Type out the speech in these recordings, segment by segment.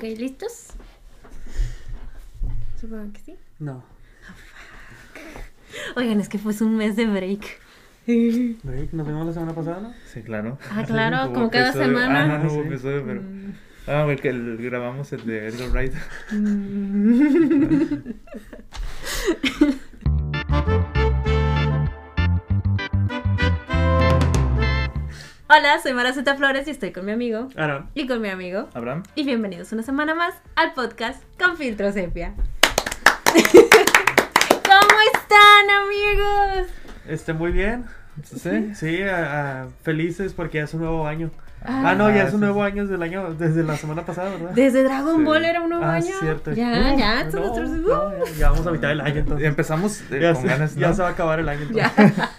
Ok, ¿listos? Supongo que sí. No. Oigan, es que fue un mes de break. Break, nos vimos la semana pasada, ¿no? Sí, claro. Ah, claro, como cada episodio- semana. Ah, no, no hubo Sí. episodio, pero. Mm. Ah, porque el- grabamos el de Edgar Wright. Mm. Hola, soy Maraceta Flores y estoy con mi amigo. Aaron. Y con mi amigo. Abraham. Y bienvenidos una semana más al podcast con Filtro Sepia. ¿Cómo están, amigos? Este, muy bien. ¿Sí? Sí, a- a- felices porque ya es un nuevo año. Ah, no, ya es un sí. nuevo año desde el año, desde la semana pasada, ¿verdad? Desde Dragon Sí. Ball era un nuevo ah, año. cierto. Ya, Uh, ya, no, son nuestros- no, ya, ya vamos a mitad del año entonces. empezamos eh, Ya, con se, ganas. ya se va a acabar el año entonces. Ya.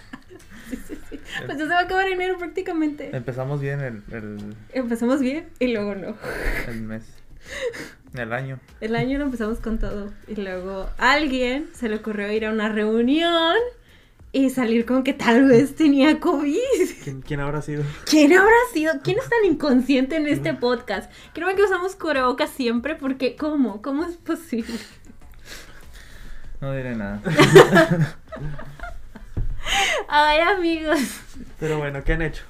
Sí. Pues ya se va a acabar enero prácticamente. Empezamos bien el, el, Empezamos bien y luego no. el mes. El año. El año lo empezamos con todo. Y luego a alguien se le ocurrió ir a una reunión y salir con que tal vez tenía COVID. ¿Quién, quién habrá sido? ¿Quién habrá sido? ¿Quién es tan inconsciente en este podcast? Creo que usamos cubrebocas siempre porque ¿cómo? ¿Cómo es posible? No diré nada. Ay, amigos. Pero bueno, ¿qué han hecho?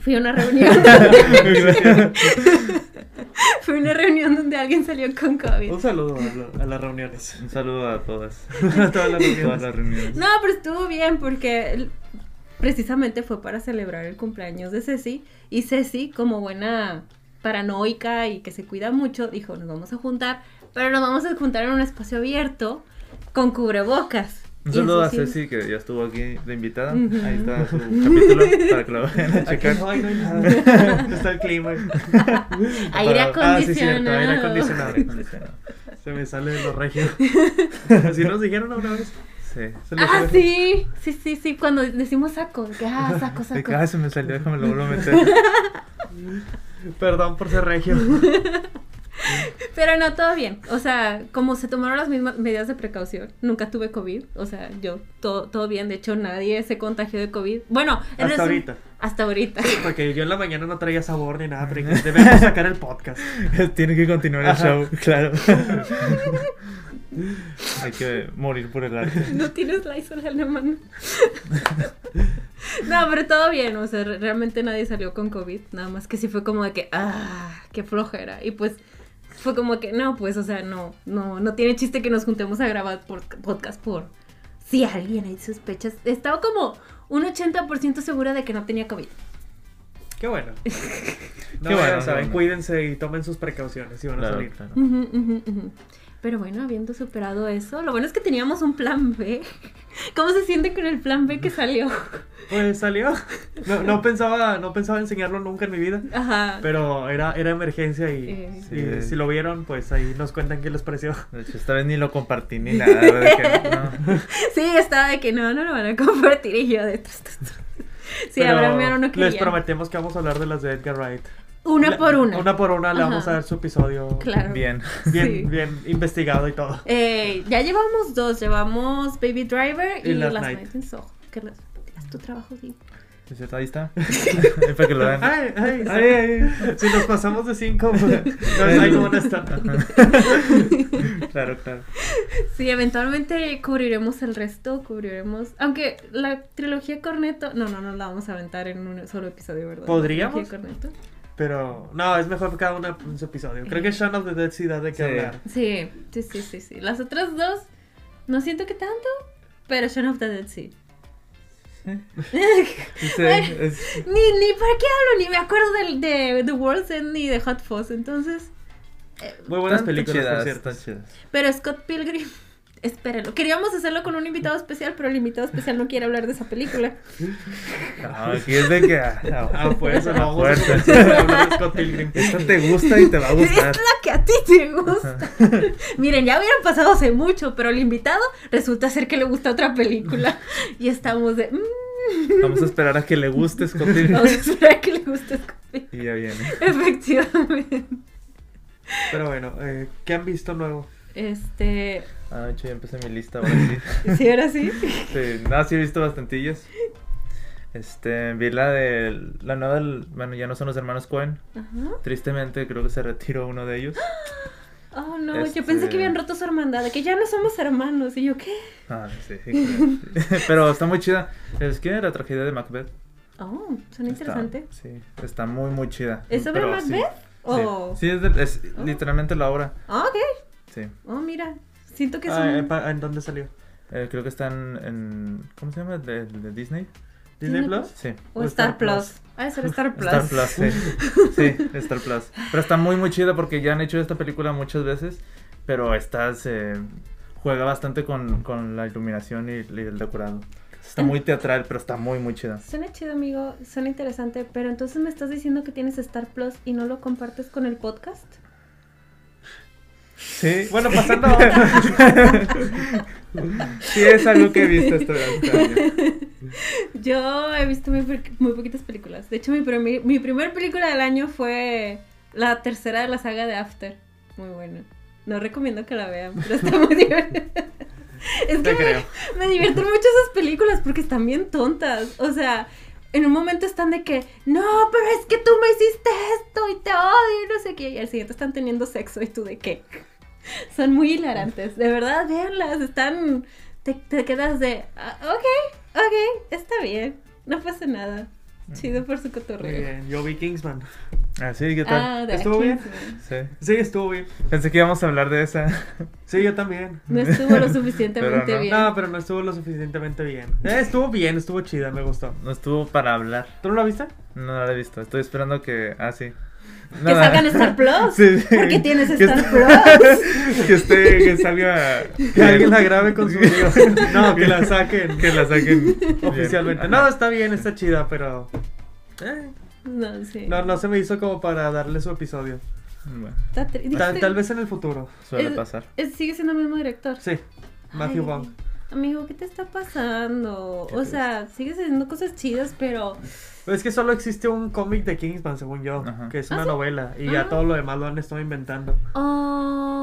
Fui a una reunión. Fui a una reunión donde alguien salió con COVID. Un saludo a, la- a las reuniones. Un saludo a todas. a todas las. Todas las reuniones. No, pero estuvo bien porque precisamente fue para celebrar el cumpleaños de Ceci. Y Ceci, como buena paranoica y que se cuida mucho, dijo, nos vamos a juntar, pero nos vamos a juntar en un espacio abierto con cubrebocas. Un saludo a Ceci que ya estuvo aquí de invitada. Ujú. Ahí está su capítulo para que lo vayan a checar. no hay, no hay nada. Está el clima. Aire Para- Ah, sí, cierto, aire acondicionado. acondicionado. Aire acondicionado. Se me sale de los regios. Así nos dijeron una vez. Sí. Ah, sí, sí, sí, sí, cuando decimos saco, que, ah, saco, De saco. que, ah, se me salió, déjame lo vuelvo a meter. Perdón por ser regio. Pero no, todo bien. O sea, como se tomaron las mismas medidas de precaución, nunca tuve COVID. O sea, yo, todo, todo bien. De hecho, nadie se contagió de COVID. Bueno, en Hasta ahorita. Hasta ahorita. Porque yo en la mañana no traía sabor ni nada, pero debemos sacar el podcast. Tiene que continuar el Ajá. show, claro. Hay que morir por el arte. No tienes Lysol en la mano. No, pero todo bien. O sea, re- realmente nadie salió con COVID. Nada más que sí fue como de que, ah, qué flojera. Y pues fue como que, no, pues, o sea, no, no, no tiene chiste que nos juntemos a grabar por podcast por si alguien hay sospechas. Estaba como un 80% segura de que no tenía COVID. Qué bueno. No, Qué bueno, saben, bueno. cuídense y tomen sus precauciones si van a Claro, salir. claro. Ujú, ujú, ujú. Pero bueno, habiendo superado eso, lo bueno es que teníamos un plan B. ¿Cómo se siente con el plan B que salió? Pues salió. No, no pensaba, no pensaba enseñarlo nunca en mi vida. Ajá. Pero era, era emergencia y, Eh. y Sí. si lo vieron, pues ahí nos cuentan qué les pareció. De hecho, esta vez ni lo compartí ni nada. de que no. Sí, estaba de que no, no lo van a compartir y yo de. Sí, Pero Abraham no Les quería. prometemos que vamos a hablar de las de Edgar Wright. Una La- por una. Una por una le vamos a dar su episodio. Claro. Bien. Bien, Sí. bien investigado y todo. Eh, ya llevamos dos, llevamos Baby Driver y, Y Last Last Night. Night in Soho. Que las- tu trabajo bien. ¿Es cierto? Ahí está. Para que lo vean. Ay, ay, ay, ay. Si nos pasamos de cinco, pues, no, ahí no van a estar. Claro, claro. Sí, eventualmente cubriremos el resto, cubriremos... Aunque la trilogía Corneto... No, no, no la vamos a aventar en un solo episodio, ¿verdad? La ¿Podríamos? trilogía Cornetto. Pero no, es mejor cada una en su episodio. Creo que Shaun of the Dead sí da de qué Sí. hablar. Sí, sí, sí, sí, sí. Las otras dos, no siento que tanto, pero Shaun of the Dead sí. Sí, es- Ni, ni para qué hablo, ni me acuerdo del, de The World's End ni de Hot Fuzz, entonces... eh, Muy buenas películas, chidas, por cierto. pero Scott Pilgrim, espérenlo. Queríamos hacerlo con un invitado especial, pero el invitado especial no quiere hablar de esa película. No, aquí es de que. ah, Ah, pues no a vamos a fuerza. comenzar a hablar de Scott Pilgrim. Esta te gusta y te va a Es gustar. la que a ti te gusta. Miren, ya hubieran pasado hace mucho, pero el invitado resulta ser que le gusta otra película. Y estamos de... mm, Vamos a esperar a que le guste Scott Pilgrim. Vamos a esperar a que le guste Scott Pilgrim. Y ya viene. Efectivamente. Pero bueno, eh, ¿qué han visto nuevo? Este... Ah, de hecho, ya empecé mi lista ahora sí. ¿Sí, ahora sí? Sí, no, sí he visto bastantillas. Este, vi la de la nueva del, bueno, ya no son los hermanos Cohen. Ajá. Tristemente creo que se retiró uno de ellos. Oh, no, Este- yo pensé que habían roto su hermandad, de que ya no somos hermanos. Y yo, ¿qué? Ah, sí, claro. Pero está muy chida. Es que la tragedia de Macbeth. Oh, suena está- interesante. sí, está muy, muy chida. ¿Es sobre Pero sí, Macbeth? sí. Oh. Sí, es, de- es Oh. literalmente la obra. Ah, ok. Sí. Oh, mira. Siento que es Ah, un... ¿en pa- ¿En dónde salió? Eh, creo que está en, ¿Cómo se llama? ¿De, de Disney? ¿Disney Plus? Sí. O Star Plus. Ah, es Star Plus. Star Plus, sí. Sí, Star Plus. Pero está muy, muy chida porque ya han hecho esta película muchas veces. Pero esta se juega bastante con, con la iluminación y, y el decorado. Está muy teatral, pero está muy, muy chida. Suena chido, amigo. Suena interesante. Pero entonces me estás diciendo que tienes Star Plus y no lo compartes con el podcast. Sí, Bueno, pasando sí es algo que he visto este, año. Yo he visto muy, po- muy poquitas películas. De hecho, mi, mi primer película del año fue la tercera de la saga de After. Muy buena. No recomiendo que la vean, pero está muy divertida. Es que me, me divierten mucho esas películas porque están bien tontas. O sea, en un momento están de que, no, pero es que tú me hiciste esto y te odio y no sé qué. Y al siguiente están teniendo sexo y tú de qué. Son muy hilarantes. De verdad, véanlas. Están. Te, te quedas de, "Ah, ok, ok, está bien. No pasa nada. Chido por su Muy cotorreo. bien, yo vi Kingsman. Ah, sí, ¿qué tal? Ah, de ¿Estuvo bien? Sí. Sí, estuvo bien. Pensé que íbamos a hablar de esa. Sí, yo también. No estuvo lo suficientemente Pero no. bien. No, pero no estuvo lo suficientemente bien. Eh, estuvo bien, estuvo chida, me gustó. No estuvo para hablar. ¿Tú no la viste? No, no la he visto. Estoy esperando que. Ah, sí. Que salgan Star Plus. Sí, sí. ¿Por qué tienes Que Star est- Plus? que esté, que salga. Que alguien la grabe con su video. No, que la saquen. Que la saquen Oficialmente. bien. No, está bien, está chida, pero. eh, No, sí. no, no se me hizo como para darle su episodio. Bueno, Está Tal, tal vez en el futuro. suele Es- pasar. es- sigue siendo el mismo director. Sí, Matthew Vaughn. Amigo, ¿qué te está pasando? Qué O sea, sigues haciendo cosas chidas, Pero es que solo existe un cómic de Kingsman, según yo, Ajá. que es ¿Ah, una sí? novela. Y Ah. ya todo lo demás lo han estado inventando. Oh,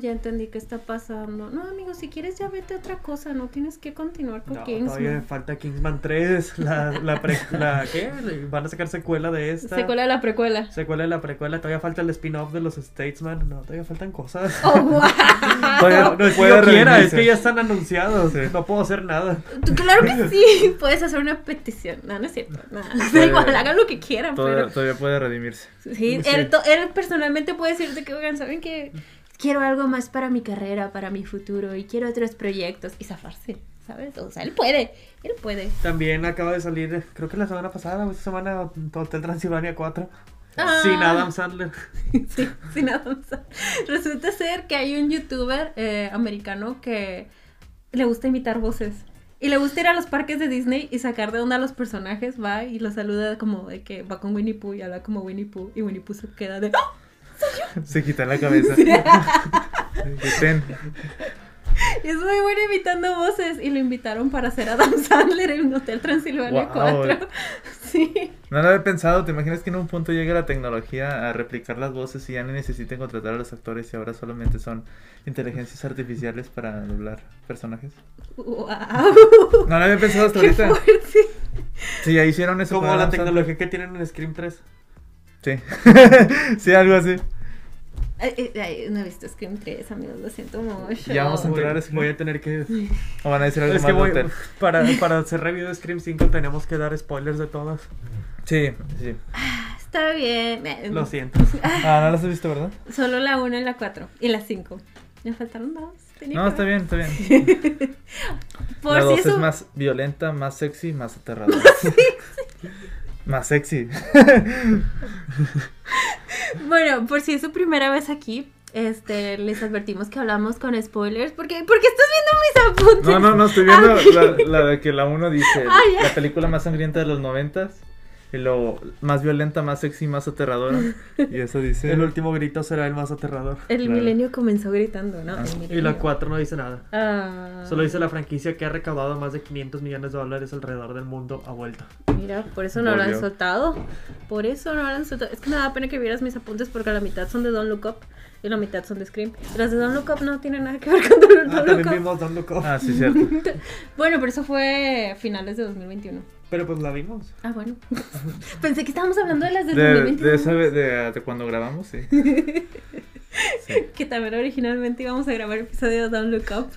ya entendí qué está pasando. No, amigo, si quieres ya vete a otra cosa, no tienes que continuar con No, todavía me Kingsman. falta Kingsman 3. La, la, pre- la- ¿Qué? Van a sacar secuela de esta. Secuela de la precuela. Secuela de la precuela. Todavía falta el spin-off de los Statesman. No, todavía faltan cosas. Oh, wow. Todavía No, no es puede quiera, es que ya están anunciados. Sí. No puedo hacer nada. Claro que sí, puedes hacer una petición. No, no es cierto. No, da Puede- igual, hagan lo que quieran, Todavía, pero todavía puede redimirse. sí, Sí. Él, to- él personalmente puede decirte que, oigan, ¿saben qué? Quiero algo más para mi carrera, para mi futuro y quiero otros proyectos y zafarse, ¿sabes? O sea, él puede, él puede. También acaba de salir, creo que la semana pasada o esta semana, Hotel Transilvania 4. Ah. Sin Adam Sandler. Sí, sin avanzar. Resulta ser que hay un youtuber eh, americano que le gusta imitar voces. Y le gusta ir a los parques de Disney y sacar de onda a los personajes, va y los saluda como de que va con Winnie Pooh y habla como Winnie Pooh y Winnie Pooh se queda de Se quita la cabeza. Y es muy bueno imitando voces y lo invitaron para hacer Adam Sandler en Hotel Transilvania Wow. 4. Sí. No lo había pensado. ¿Te imaginas que en un punto llegue la tecnología a replicar las voces y ya no necesiten contratar a los actores y ahora solamente son inteligencias artificiales para doblar personajes? Wow. No lo había pensado hasta Qué ahorita. fuerte. Sí, ya hicieron eso. Como la Adam Sandler. tecnología que tienen en Scream 3. Sí. sí, algo así. Ay, ay, no he visto Scream 3, amigos, lo siento mucho. Ya vamos a entrar Scream. voy a tener que... O van a decir algo Es más que voy, para, para hacer review de Scream 5 tenemos que dar spoilers de todas. Sí, sí. Está bien. Lo siento. Ah, no las has visto, ¿verdad? Solo la 1 y la 4. Y la 5. Me faltaron dos. Tenía No, está ver. bien, está bien. Por la si 2 eso. es más violenta, más sexy, más aterradora. Más sexy. Bueno, por si es su primera vez aquí, este, les advertimos que hablamos con spoilers. Porque, porque estás viendo mis apuntes. No, no, no, estoy viendo Ah, la, la de que la 1 dice Ah, la película más sangrienta de los noventas. Y luego más violenta, más sexy, más aterradora. Y eso dice. El último grito será el más aterrador. El Claro. milenio comenzó gritando, ¿no? Ah. El Y la 4 no dice nada. Ah. Solo dice la franquicia que ha recaudado más de 500 millones de dólares alrededor del mundo ha vuelto. Mira, por eso no lo han soltado. Por eso no lo han soltado. Es que me da pena que vieras mis apuntes porque la mitad son de Don't Look Up y la mitad son de Scream. Las de Don't Look Up no tienen nada que ver con Don't, Ah, Don't Look Up. vimos Don't Look Up. Ah, sí, cierto. Bueno, pero eso fue finales de 2021. Pero pues la vimos. Ah, bueno. Pensé que estábamos hablando de las del De, 2021. de, esa vez- de, de cuando grabamos, sí. Sí. Que también originalmente íbamos a grabar episodio de Don't Look Up.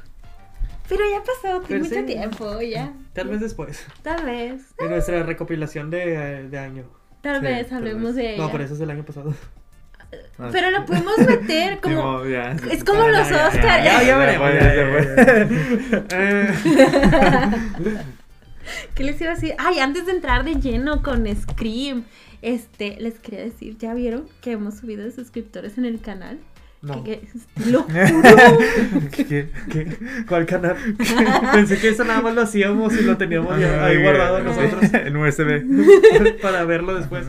Pero ya pasó, tiene Pero mucho sí. tiempo, ya. Tal vez después. Tal vez, En nuestra recopilación de, de año. tal Sí, vez tal hablemos vez. de ella. No, pero eso es del año pasado. Ah, Pero lo podemos meter como... Ya. Es como los Ya, ya, Oscars. Ya, ya veremos. ¿Qué les iba a decir? Ay, antes de entrar de lleno con Scream, este, les quería decir, ¿ya vieron que hemos subido de suscriptores en el canal? No. Que, que- lo juro. ¿Qué- qué? ¿Qué? ¿Cuál canal? Pensé que eso nada más lo hacíamos y lo teníamos ya ahí Ay, guardado nosotros En USB. para verlo después.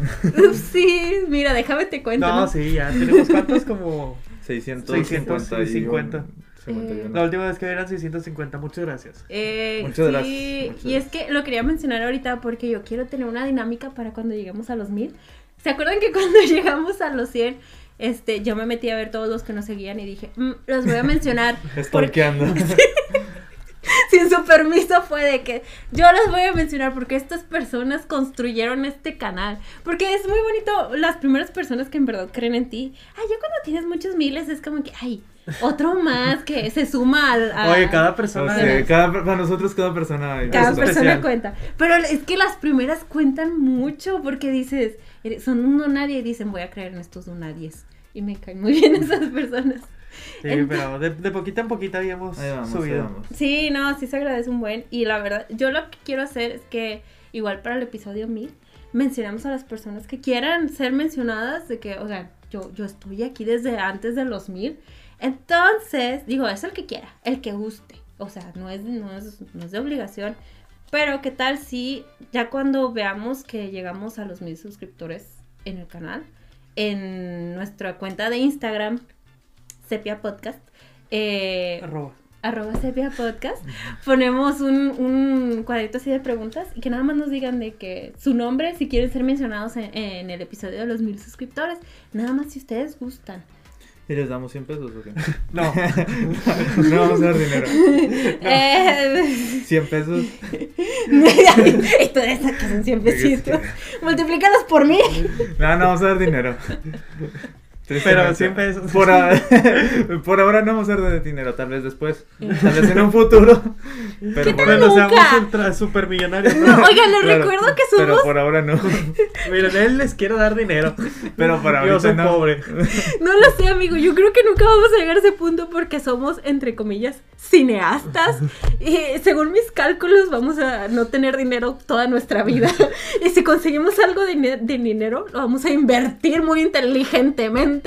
Sí, mira, déjame te cuento. No, ¿no? sí, ya tenemos cuántos como 650. 650. Eh, la última vez que eran 650. Muchas gracias. Eh, Muchas sí, gracias, muchas y es que lo quería mencionar ahorita porque yo quiero tener una dinámica para cuando lleguemos a los mil. ¿Se acuerdan que cuando llegamos a los 100, este, yo me metí a ver todos los que nos seguían y dije, "Mm, los voy a mencionar? porque Stalkeando. sin su permiso fue de que yo los voy a mencionar porque estas personas construyeron este canal. Porque es muy bonito las primeras personas que en verdad creen en ti. Ay, ya cuando tienes muchos miles es como que, ay, otro más que se suma al... a- Oye, cada O persona. sea, cada, para nosotros cada persona. Cada es persona especial. cuenta. Pero es que las primeras cuentan mucho porque dices, son un no nadie y dicen, voy a creer en estos un nadies. Y me caen muy bien esas personas. Sí, Ent- pero de, de poquita en poquita habíamos vamos, subido. Sí, no, sí se agradece un buen. Y la verdad, yo lo que quiero hacer es que, igual para el episodio 1000, mencionamos a las personas que quieran ser mencionadas, de que, o sea, yo, yo estoy aquí desde antes de los 1000. Entonces, digo, es el que quiera, el que guste. O sea, no es, no es, no es de obligación. Pero, ¿qué tal si ya cuando veamos que llegamos a los mil suscriptores en el canal, en nuestra cuenta de Instagram, Sepia Podcast, eh, Arroba. arroba sepia podcast, ponemos un, un cuadrito así de preguntas y que nada más nos digan de que su nombre, si quieren ser mencionados en, en el episodio de los mil suscriptores, nada más si ustedes gustan. ¿Y les damos 100 pesos o qué? No. no vamos a dar dinero. Eh, 100 pesos. y tú de esa que son 100 pesitos. Multiplícalos por mí. No, no vamos a dar dinero. Pero 100 pesos. Por, a- por ahora no vamos a dar de dinero, tal vez después. Tal vez en un futuro. Pero ¿Qué por, Nunca. seamos ultra supermillonarios. No, oigan, les claro, recuerdo que Pero somos. por ahora no. Miren, él les quiere dar dinero. Pero Yo ahorita soy no. pobre. No lo sé, amigo. Yo creo que nunca vamos a llegar a ese punto porque somos, entre comillas, cineastas. Y según mis cálculos, vamos a no tener dinero toda nuestra vida. Y si conseguimos algo de, de dinero, lo vamos a invertir muy inteligentemente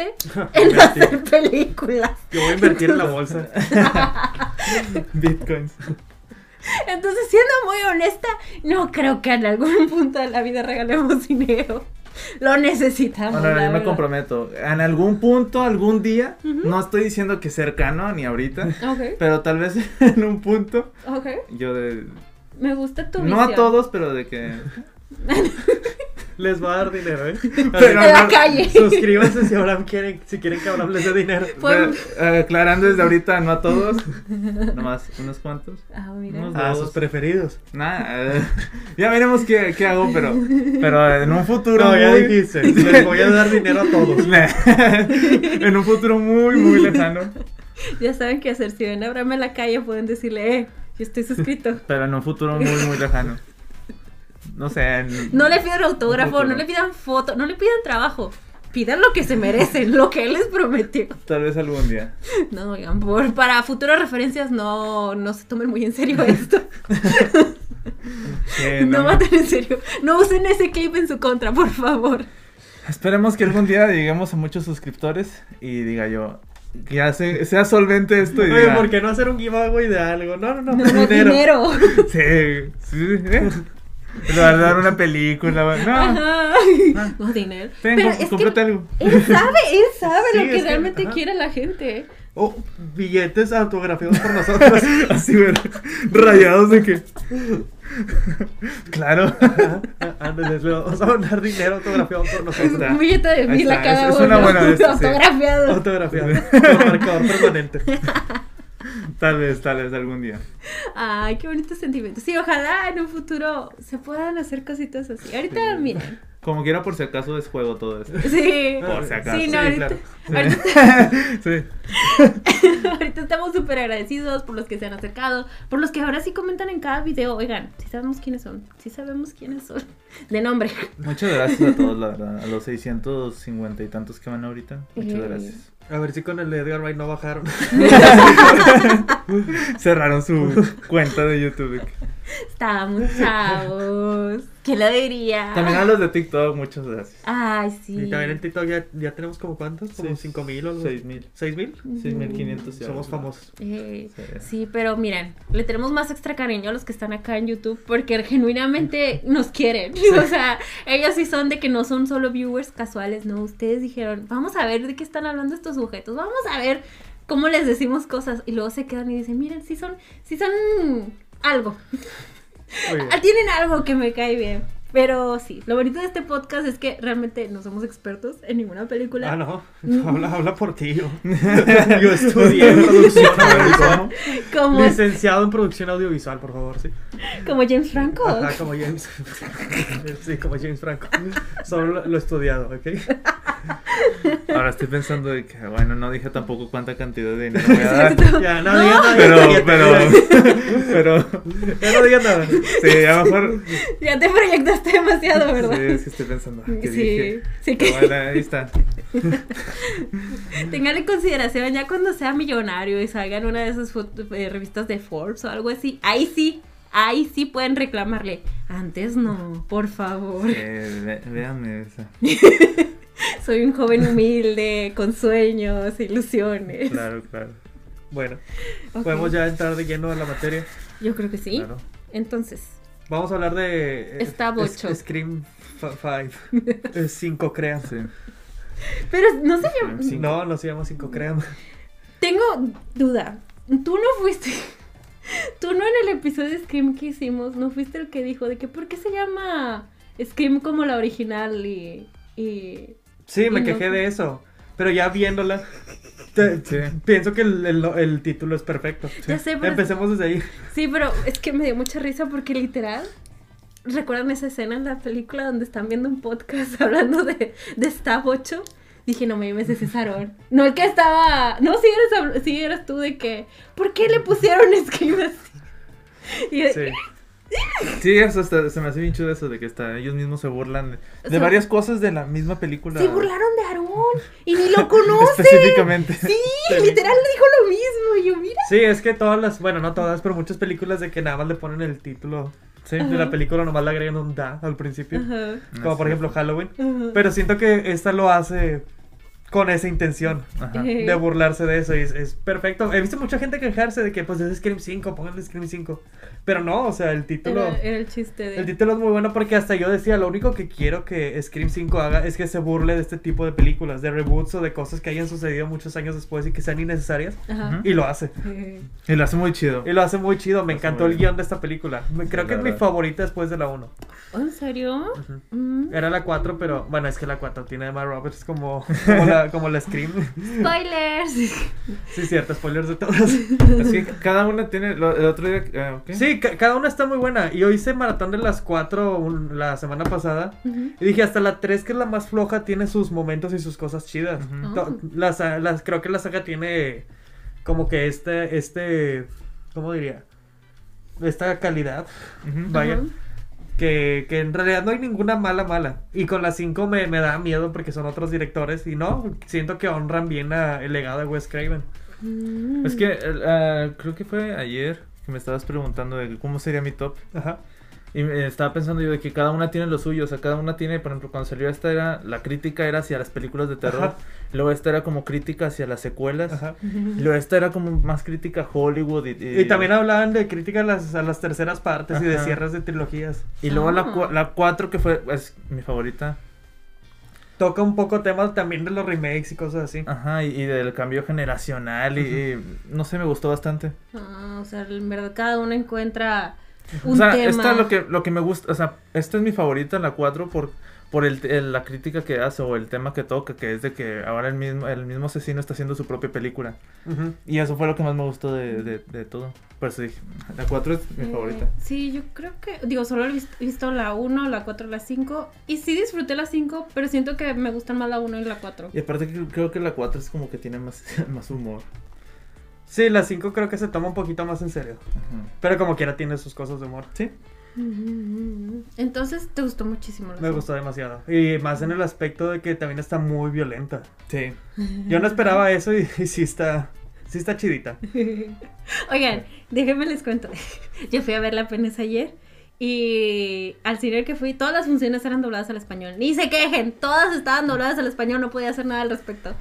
en hacer películas. Yo voy a invertir en la bolsa. Bitcoins. Entonces, siendo muy honesta, no creo que en algún punto de la vida regalemos dinero. Lo necesitamos. Bueno, yo me comprometo. En algún punto, algún día, no estoy diciendo que cercano ni ahorita, Ok, pero tal vez en un punto, ok. yo de... Me gusta tu No a todos, pero de que... Les va a dar dinero, ¿eh? Pero En la no- calle. Suscríbanse si Abraham quieren, si quieren que Abraham les dé dinero. Pero, eh, aclarando desde ahorita, no a todos, nomás unos cuantos. Ah, mira. Unos A dos. sus preferidos. Nah, eh, ya veremos qué, qué hago, pero, pero en un futuro No, ya muy- dijiste. Les voy a dar dinero a todos. en un futuro muy, muy lejano. Ya saben qué hacer. Si ven a Abraham en la calle, pueden decirle, eh, yo estoy suscrito. Pero en un futuro muy, muy lejano. No sé. en- No le pidan autógrafo, no le pidan foto, no le pidan trabajo. Pidan lo que se merecen, lo que él les prometió. Tal vez algún día. No, oigan, por, para futuras referencias no, no se tomen muy en serio esto. No no, maten en serio. No usen ese clip en su contra, por favor. Esperemos que algún día lleguemos a muchos suscriptores y diga yo, que ya se- sea solvente esto y Oye, diga, ¿por qué no hacer un giveaway de algo? No, no, no. No, no, dinero. Sí, sí, ¿eh? Le va a dar una película. No, Ajá. Ah. No, dinero. ten, Pero es cómprate que algo. él sabe, él sabe Sí, lo que realmente quiere la gente. Oh, billetes autografiados por nosotros. Así, güey, rayados de que... Claro. Antes vamos a dar dinero autografiado por nosotros. Un billete de mil a cada es- es uno. una buena sí. autografiado. Autografiado. Con marcador permanente. Tal vez, tal vez algún día. Ay, qué bonito sentimiento. Sí, ojalá en un futuro se puedan hacer cositas así. Ahorita, Sí. miren. Como quiera, por si acaso es juego todo esto. Sí. Por si acaso. Sí, no, Sí, ahorita, claro. ahorita, Sí. ahorita estamos súper agradecidos por los que se han acercado, por los que ahora sí comentan en cada video. Oigan, sí sabemos quiénes son, sí sabemos quiénes son. De nombre. Muchas gracias a todos, la verdad. A los 650 y tantos que van ahorita. Muchas gracias. A ver si con el de Edgar Wright no bajaron. Cerraron su cuenta de YouTube. Estamos chavos. ¿Quién lo diría? También a los de TikTok, muchas gracias. Ay, sí. Y también en TikTok ya, ya tenemos como cuántos, como Sí, cinco mil o algo. seis mil. ¿Seis mil? 6500 ya. Somos famosos. Eh, Sí. sí, pero miren, le tenemos más extra cariño a los que están acá en YouTube porque genuinamente nos quieren. O sea, ellos sí son de que no son solo viewers casuales, no. Ustedes dijeron, vamos a ver de qué están hablando estos sujetos, vamos a ver cómo les decimos cosas. Y luego se quedan y dicen, miren, sí son, sí son algo. Ah, Tienen algo que me cae bien. Pero sí, lo bonito de este podcast es que realmente no somos expertos en ninguna película. Ah, no. Habla, habla por ti. Yo, yo estudié producción audiovisual. Como, Licenciado en producción audiovisual, por favor, sí. como James Franco. Ajá, como James. Sí, como James Franco. Solo lo, lo he estudiado, ¿ok? Ahora estoy pensando de que, bueno, no dije tampoco cuánta cantidad de dinero voy a dar. Ya, no, No. nada. Pero, ya, pero, pero, Ya no digas nada. sí, a lo mejor. Ya te proyectaste demasiado, ¿verdad? Sí, es que estoy pensando. ¿qué Sí, dije? sí que- bueno, ahí está. Tengan en consideración ya cuando sea millonario y salga en una de esas eh, revistas de Forbes o algo así. Ahí sí, ahí sí pueden reclamarle. Antes no, por favor. Eh, ve- véanme esa. Soy un joven humilde, con sueños, ilusiones. Claro, claro. Bueno, podemos ya entrar de lleno a la materia. Yo creo que sí. Claro. Entonces, Vamos a hablar de. eh, Stab. Scream 5. 5 cream. Sí. pero no yo Sí. No, no se llama 5 cream. tengo duda. Tú no fuiste. Tú no en el episodio de Scream que hicimos, no fuiste el que dijo de que por qué se llama Scream como la original y. y... Sí, me no- quejé de eso. Pero ya viéndola, te- Sí. pienso que el, el- el título es perfecto. Ya sé, pero Empecemos desde ahí. Sí, pero es que me dio mucha risa porque literal. ¿Recuerdan esa escena en la película donde están viendo un podcast hablando de, de Stab 8? Dije, no me llames ese Sarón. No el que estaba. No, si eres, habl- sí eras tú de que. ¿Por qué le pusieron Scream así? Y Sí. Sí, eso está- se me hace bien chido eso de que hasta ellos mismos se burlan de, O de sea, varias cosas de la misma película. Se burlaron de Aarón y ni lo conoce. Específicamente. Sí, literal le dijo lo mismo. Y yo, mira. Sí, es que todas las, bueno, no todas, pero muchas películas de que nada más le ponen el título Sí. de la película, nomás le agregan un da al principio. Ajá, Como por ejemplo Halloween. ajá. Pero siento que esta lo hace con esa intención Ajá. De burlarse de eso y es, es perfecto. He visto mucha gente quejarse de que pues es Scream 5, pónganle Scream 5. Pero no, o sea, el título... era, era el chiste de. El título es muy bueno porque hasta yo decía, lo único que quiero que Scream 5 haga es que se burle de este tipo de películas, de reboots o de cosas que hayan sucedido muchos años después y que sean innecesarias. Ajá. Y lo hace. Y lo hace muy chido. Y lo hace muy chido, me encantó el guion de esta película. Me- Creo Sí, que es mi favorita después de la 1. ¿En serio? Mm. Era la 4, pero bueno, es que la 4 tiene a Emma Roberts como, como, la, como la Scream. Spoilers. Sí, cierto, spoilers de todas. Es que cada una tiene. lo- el otro día. eh. Sí, ca- cada una está muy buena. Y yo hice maratón de las 4 la semana pasada. Y dije, hasta la 3, que es la más floja, tiene sus momentos y sus cosas chidas. Sa- las- creo que la saga tiene como que este, este, ¿cómo diría? Esta calidad, vaya. Que, que en realidad no hay ninguna mala mala. Y con las 5 me, me da miedo porque son otros directores. Y no, siento que honran bien a- el legado de Wes Craven. Mm. Es que ah, creo que fue ayer que me estabas preguntando de cómo sería mi top. Ajá. Y me estaba pensando yo de que cada una tiene lo suyo. O sea, cada una tiene, por ejemplo, cuando salió esta era. La crítica era hacia las películas de terror. Ajá. Luego esta era como crítica hacia las secuelas. Ajá. Y luego esta era como más crítica a Hollywood. Y, y- Y también hablaban de crítica a las, a las terceras partes y de cierres de trilogías. Y luego la, Ah. la 4 que fue es mi favorita. Toca un poco temas también de los remakes y cosas así. Ajá, y, y del cambio generacional. Y, y no sé, me gustó bastante. Ah, o sea, en verdad cada uno encuentra un o sea, tema. esta lo que, lo que me gusta, o sea, esta es mi favorita, la 4, por, por el, el- la crítica que hace o el tema que toca, que es de que ahora el mismo, el mismo asesino está haciendo su propia película. Ujú. Y eso fue lo que más me gustó de, de, de todo. Por eso dije, la 4 es mi Eh, favorita. Sí, yo creo que, digo, solo he vis- visto la 1, la 4, la 5. Y sí disfruté la 5, pero siento que me gustan más la 1 y la 4. Y aparte que creo que la 4 es como que tiene más, más humor. Sí, la 5 creo que se toma un poquito más en serio. Ajá. Pero como quiera tiene sus cosas de humor. Sí. Entonces, te gustó muchísimo la Me gustó demasiado. Y más en el aspecto de que también está muy violenta. Sí. Yo no esperaba eso y, y sí está. Sí está chidita. Oigan, déjenme les cuento. Yo fui a verla apenas ayer. Y al cine que fui, todas las funciones eran dobladas al español. Ni se quejen, todas estaban dobladas al español, no podía hacer nada al respecto.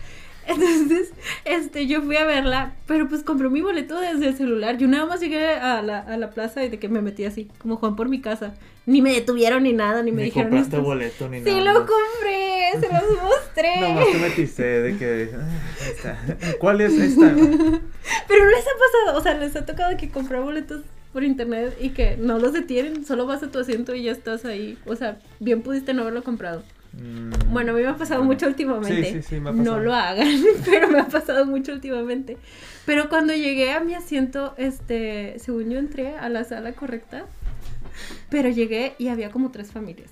Entonces, este, yo fui a verla, pero pues compré mi boleto desde el celular. Yo nada más llegué a la, a la plaza y de que me metí así, como Juan por mi casa. Ni me detuvieron ni nada, ni me Ni dijeron compraste boleto ni Sí, nada. lo compré, se los mostré. Nomás te metiste de que. ah. ¿Cuál es esta? Pero no les ha pasado, o sea, les ha tocado que comprar boletos por internet y que no los detienen, solo vas a tu asiento y ya estás ahí. O sea, bien pudiste no haberlo comprado. Mm, Bueno, a mí me ha pasado mucho últimamente. Sí, sí, sí, me ha No pasado. lo hagan, pero me ha pasado mucho últimamente. Pero cuando llegué a mi asiento, este, según yo entré a la sala correcta, pero llegué y había como tres familias.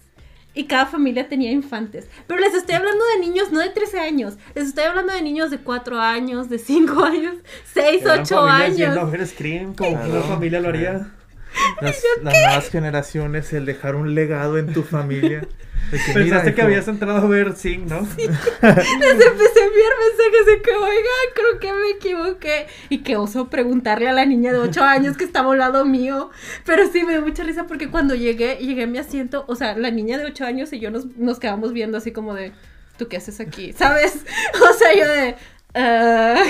Y cada familia tenía infantes. Pero les estoy hablando de niños no de 13 años. Les estoy hablando de niños de 4 años, de 5 años, 6, Eran 8 familias yendo a años. ver Scream, como una familia lo haría. Las, las nuevas generaciones, el dejar un legado en tu familia. De que, mira, Pensaste que hijo, habías entrado a ver Sing, ¿no? Les empecé a enviar mensajes de que, oiga, creo que me equivoqué. Y que oso preguntarle a la niña de 8 años que estaba a un lado mío. Pero sí, me dio mucha risa porque cuando llegué, llegué a mi asiento, o sea, la niña de 8 años y yo nos, nos quedamos viendo así como de, ¿tú qué haces aquí? ¿Sabes? O sea, yo de... "Ah".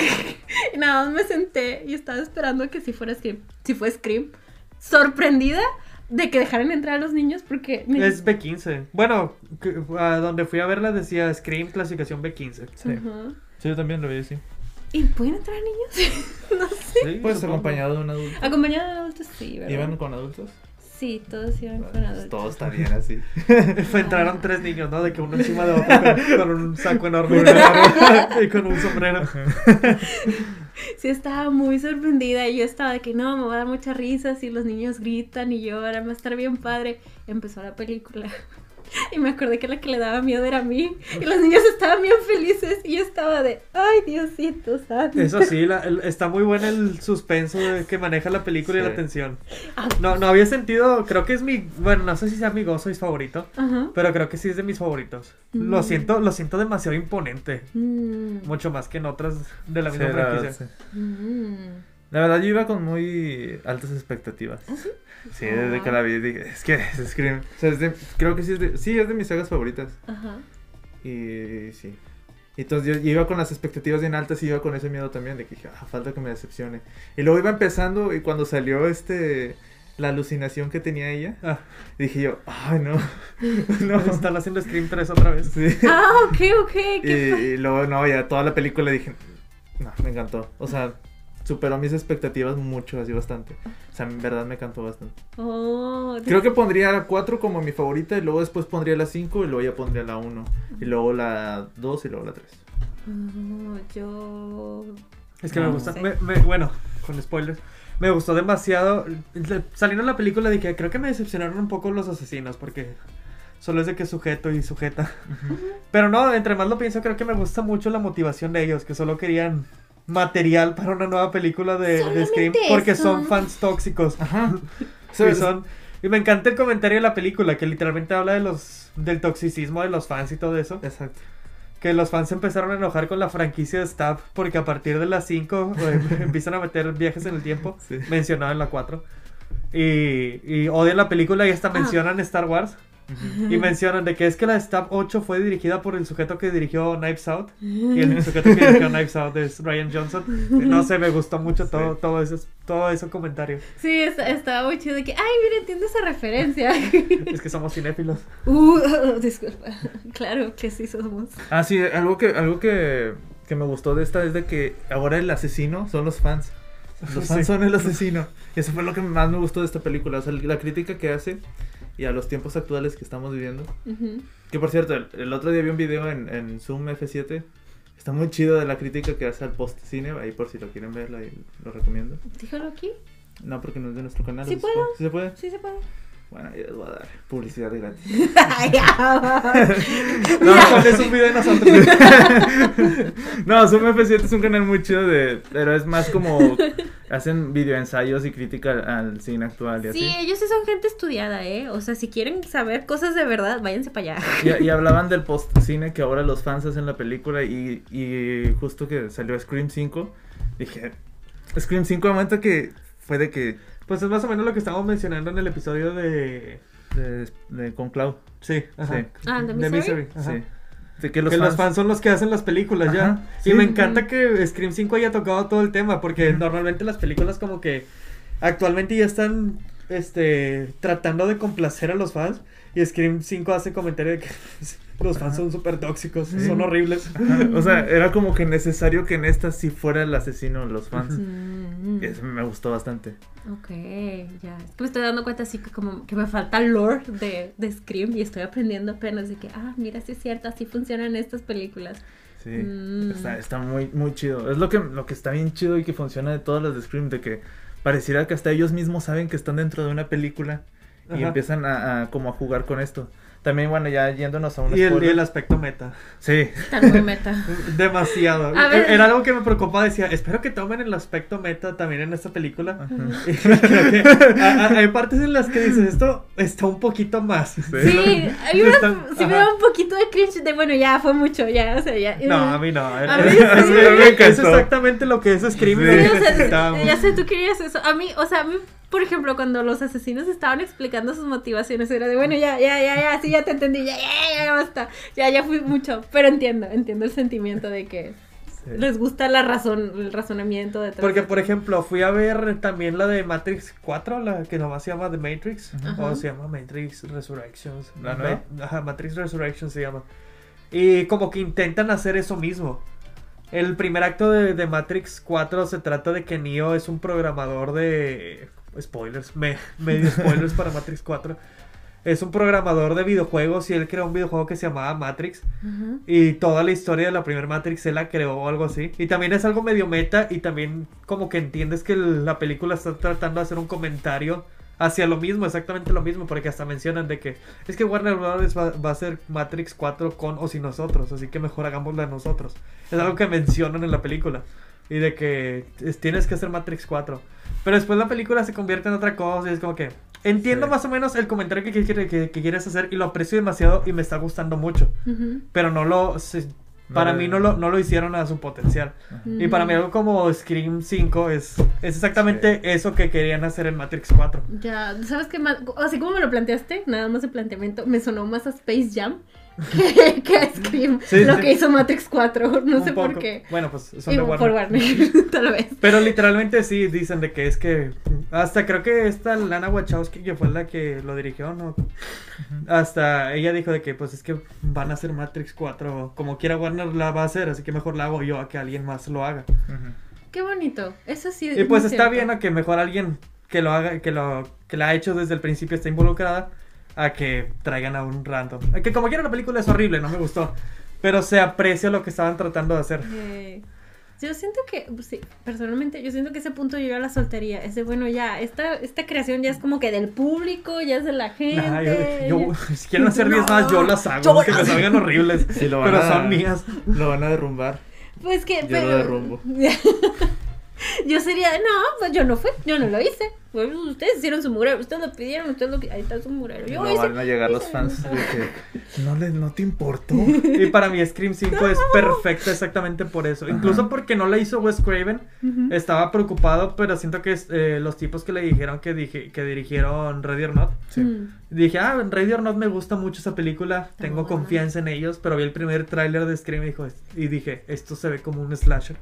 y nada más me senté y estaba esperando que si fuera Scream. Si fue Scream. Sorprendida de que dejaran entrar a los niños porque... me- Es B15. Bueno, que- a donde fui a verla decía Scream clasificación B15. Sí. Yo también lo vi así. ¿Y pueden entrar niños? no sé. Sí, Pues supongo. acompañado de un adulto. Acompañado de adultos, sí, ¿verdad? ¿Iban con adultos? Sí, todos iban con Pues, adultos. todo está bien así. Entraron tres niños, ¿no? De que uno encima de otro con, con un saco enorme y con un sombrero. Sí, estaba muy sorprendida y yo estaba de que no, me va a dar muchas risas y los niños gritan y lloran, va a estar bien padre. Empezó la película y me acordé que la que le daba miedo era a mí y los niños estaban bien felices y yo estaba de, ay, Diosito santo. Eso sí, la- el- está muy bueno el suspenso de que maneja la película y Sí. la tensión. Ah, No, no había sentido, creo que es mi, bueno, no sé si sea mi gozo y favorito, Ajá. pero creo que sí es de mis favoritos. Lo Mm. siento, lo siento demasiado imponente, Mm, mucho más que en otras de la Sí, misma la verdad, franquicia. sí. mm. La verdad, yo iba con muy altas expectativas. Sí, desde que la vi dije, es que es Scream. O sea, es de- creo que sí es de, sí, es de mis sagas favoritas. Ajá. Y sí. Y Entonces yo, iba con las expectativas bien altas y iba con ese miedo también de que dije, ah, falta que me decepcione. Y luego iba empezando y cuando salió este la alucinación que tenía ella, Ah, dije yo, ay no. no, están haciendo Scream 3 otra vez. Sí. Ah, ok, ok. Y, qué y luego no, ya toda la película dije, no, me encantó. O sea, superó mis expectativas mucho, así bastante. O sea, en verdad me encantó bastante. Oh, Creo que pondría la 4 como mi favorita y luego después pondría la 5 y luego ya pondría la 1. Y luego la 2 y luego la 3. Oh, yo. Es que me gusta. me- me- bueno, con spoilers. Me gustó demasiado. Saliendo en la película dije, creo que me decepcionaron un poco los asesinos porque solo es de que sujeto y sujeta. Pero no, entre más lo pienso, creo que me gusta mucho la motivación de ellos, que solo querían material para una nueva película de, de Scream porque eso. son fans tóxicos. Ajá. Y, son- y me encanta el comentario de la película que literalmente habla de los del toxicismo de los fans y todo eso. Exacto. Que los fans empezaron a enojar con la franquicia de Stab porque a partir de las 5 empiezan a meter viajes en el tiempo, Sí. mencionado en la 4. Y, y odian la película y hasta Ah. mencionan Star Wars. Y mencionan de que es que la Stab 8 fue dirigida por el sujeto que dirigió Knives Out. Y el sujeto que dirigió Knives Out es Ryan Johnson. No sé, me gustó mucho todo, Sí. todo, ese, todo ese comentario. Sí, está- estaba muy chido de que, ay, mira, entiendo esa referencia. Es que somos cinéfilos. uh, disculpa. Claro que sí somos. Ah, sí, algo que, algo que, que me gustó de esta es de que ahora el asesino son los fans. Los fans Sí. son el asesino. Y eso fue lo que más me gustó de esta película. O sea, la crítica que hace y a los tiempos actuales que estamos viviendo. Que por cierto, el, el otro día vi un video en, en Zoom F7. Está muy chido de la crítica que hace al post cine. Ahí por si lo quieren ver, lo recomiendo. Dígalo aquí. No, porque no es de nuestro canal. Sí ¿o se puedo. ¿Sí se puede? Sí se puede. Bueno, ya les voy a dar publicidad gratis. Ya. No, es un video de nosotros. no, Zoom F7 es un canal muy chido de... Pero es más como... Hacen videoensayos y crítica al, al cine actual y así. Sí, ellos sí son gente estudiada, ¿eh? O sea, si quieren saber cosas de verdad, váyanse para allá. Y, y hablaban del post cine que ahora los fans hacen la película y, y justo que salió Scream 5, dije, Scream 5 de momento que fue de que, Pues es más o menos lo que estábamos mencionando en el episodio de. de, de- con Cloud, Sí, ajá. Sí. Ah, ¿de Misery? ajá. sí. De que los que fans, los fans son los que hacen las películas ya. Y sí. me encanta que Scream 5 haya tocado todo el tema, porque normalmente las películas como que actualmente ya están este tratando de complacer a los fans y Scream 5 hace comentario de que los fans son súper tóxicos, Sí. son horribles. O sea, era como que necesario que en esta sí fuera el asesino los fans. Mm, Y eso me gustó bastante. Ok, ya. Es que me estoy dando cuenta así que como que me falta lore de, de Scream y estoy aprendiendo apenas de que, ah, mira, sí es cierto, así funcionan estas películas. Sí, Mm. está, está muy, muy chido. Es lo que, lo que está bien chido y que funciona de todas las de Scream, de que pareciera que hasta ellos mismos saben que están dentro de una película y Ajá. empiezan a, a como a jugar con esto. También, bueno, ya yéndonos a un Y el, y el aspecto meta. Sí, Tan muy meta. Demasiado. A ver. Era algo que me preocupaba. Decía, espero que tomen el aspecto meta también en esta película. Ajá. Y creo que a- a- hay partes en las que dices, esto está un poquito más. Sí, hay una, sí me da un poquito de cringe de, bueno, ya fue mucho, ya, o sea, ya. No, a mí no. A mí Es- sí. exactamente lo que es Scream Sí. Sí, o sea, ya sé, tú querías eso. A mí, o sea, a mí, por ejemplo, cuando los asesinos estaban explicando sus motivaciones, era de, bueno, ya, ya, ya, ya, sí, ya te entendí, ya, ya, ya, basta. Ya, ya fui mucho. Pero entiendo, entiendo el sentimiento de que Sí. les gusta la razón, el razonamiento detrás. Porque, por ejemplo, fui a ver también la de Matrix 4, la que nomás se llama The Matrix, Ajá. o se llama Matrix Resurrections. ¿La nueva? Ajá, Matrix Resurrections se llama. Y como que intentan hacer eso mismo. El primer acto de, de Matrix 4 se trata de que Neo es un programador de... Spoilers, me, medio spoilers para Matrix 4. Es un programador de videojuegos y él creó un videojuego que se llamaba Matrix. Y toda la historia de la primera Matrix él la creó o algo así. Y también es algo medio meta y también como que entiendes que la película está tratando de hacer un comentario hacia lo mismo, exactamente lo mismo, porque hasta mencionan de que es que Warner Bros. va, va a hacer Matrix 4 con o sin nosotros, así que mejor hagámosla nosotros. Es algo que mencionan en la película. Y de que es- tienes que hacer Matrix 4. Pero después la película se convierte en otra cosa y es como que... Entiendo Sí. más o menos el comentario que, que- que- que quieres hacer y lo aprecio demasiado y me está gustando mucho Ujú. pero no lo se- para mí no lo, no lo hicieron a su potencial. Y para mí algo como Scream 5 es, es exactamente eso que querían hacer en Matrix 4. Ya, ¿sabes qué más? Así como me lo planteaste, nada más el planteamiento, me sonó más a Space Jam que, que a Scream, Sí, lo sí. que hizo Matrix 4, no Un sé por qué. Bueno, pues son Y de por Warner. Warner, tal vez. Pero literalmente sí dicen de que es que hasta creo que esta Lana Wachowski que fue la que lo dirigió, no hasta ella dijo de que pues es que van a hacer Matrix 4 como quiera Warner la va a hacer, así que mejor la hago yo a que alguien más lo haga. Qué bonito, eso sí. Y pues es está cierto. bien a que mejor alguien que lo haga, que lo que la ha hecho desde el principio está involucrada, a que traigan a un random. A Que como quiera la película es horrible, no me gustó. Pero se aprecia lo que estaban tratando de hacer. Yo siento que, pues, sí, personalmente, yo siento que ese punto llega a la soltería. Es de, bueno, ya, esta, esta creación ya es como que del público, ya es de la gente. Ajá, yo, yo- si quieren hacer 10 No, más, yo las hago, yo aunque me salgan horribles. Sí, lo van pero a- son mías. Lo van a derrumbar. Pues que, Yo pero... lo derrumbo. yo sería, no, pues yo no fui, yo no lo hice. Pues ustedes hicieron su murero, ustedes lo pidieron, ustedes lo Ahí está su murero. Yo no hice- van a llegar los fans de que no, le, no te importó. Y para mí Scream 5 es perfecta exactamente por eso. Incluso porque no la hizo Wes Craven. Estaba preocupado, pero siento que eh, los tipos que le dijeron que, dije, que dirigieron Ready or Not. Sí. Mm. Dije, ah, Ready or Not me gusta mucho esa película, tengo confianza en ellos, pero vi el primer tráiler de Scream y, dijo, y dije, esto se ve como un slasher.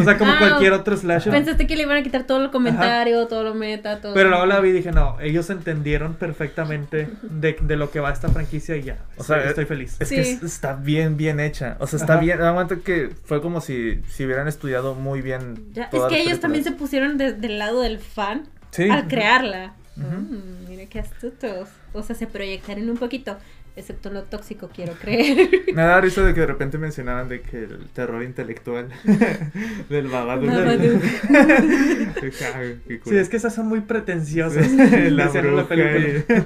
O sea, como Ah, cualquier otro slasher. Pensaste que le iban a quitar todo el comentario, todo lo meta, todo. Pero luego la vi y dije, no, ellos entendieron perfectamente de, de lo que va esta franquicia y ya. O sea, estoy feliz. Es Sí. que es- está bien, bien hecha. O sea, está Ajá. bien. Aguanta que fue como si, si hubieran estudiado muy bien. Ya, es que ellos también se pusieron de- del lado del fan Sí. al crearla. Mm, mira. mira qué astutos. O sea, se proyectaron un poquito, excepto lo tóxico, quiero creer. Me da risa de que de repente mencionaban de que el terror intelectual del Babadook. Babadook. Sí, es que esas son muy pretenciosas. La la película.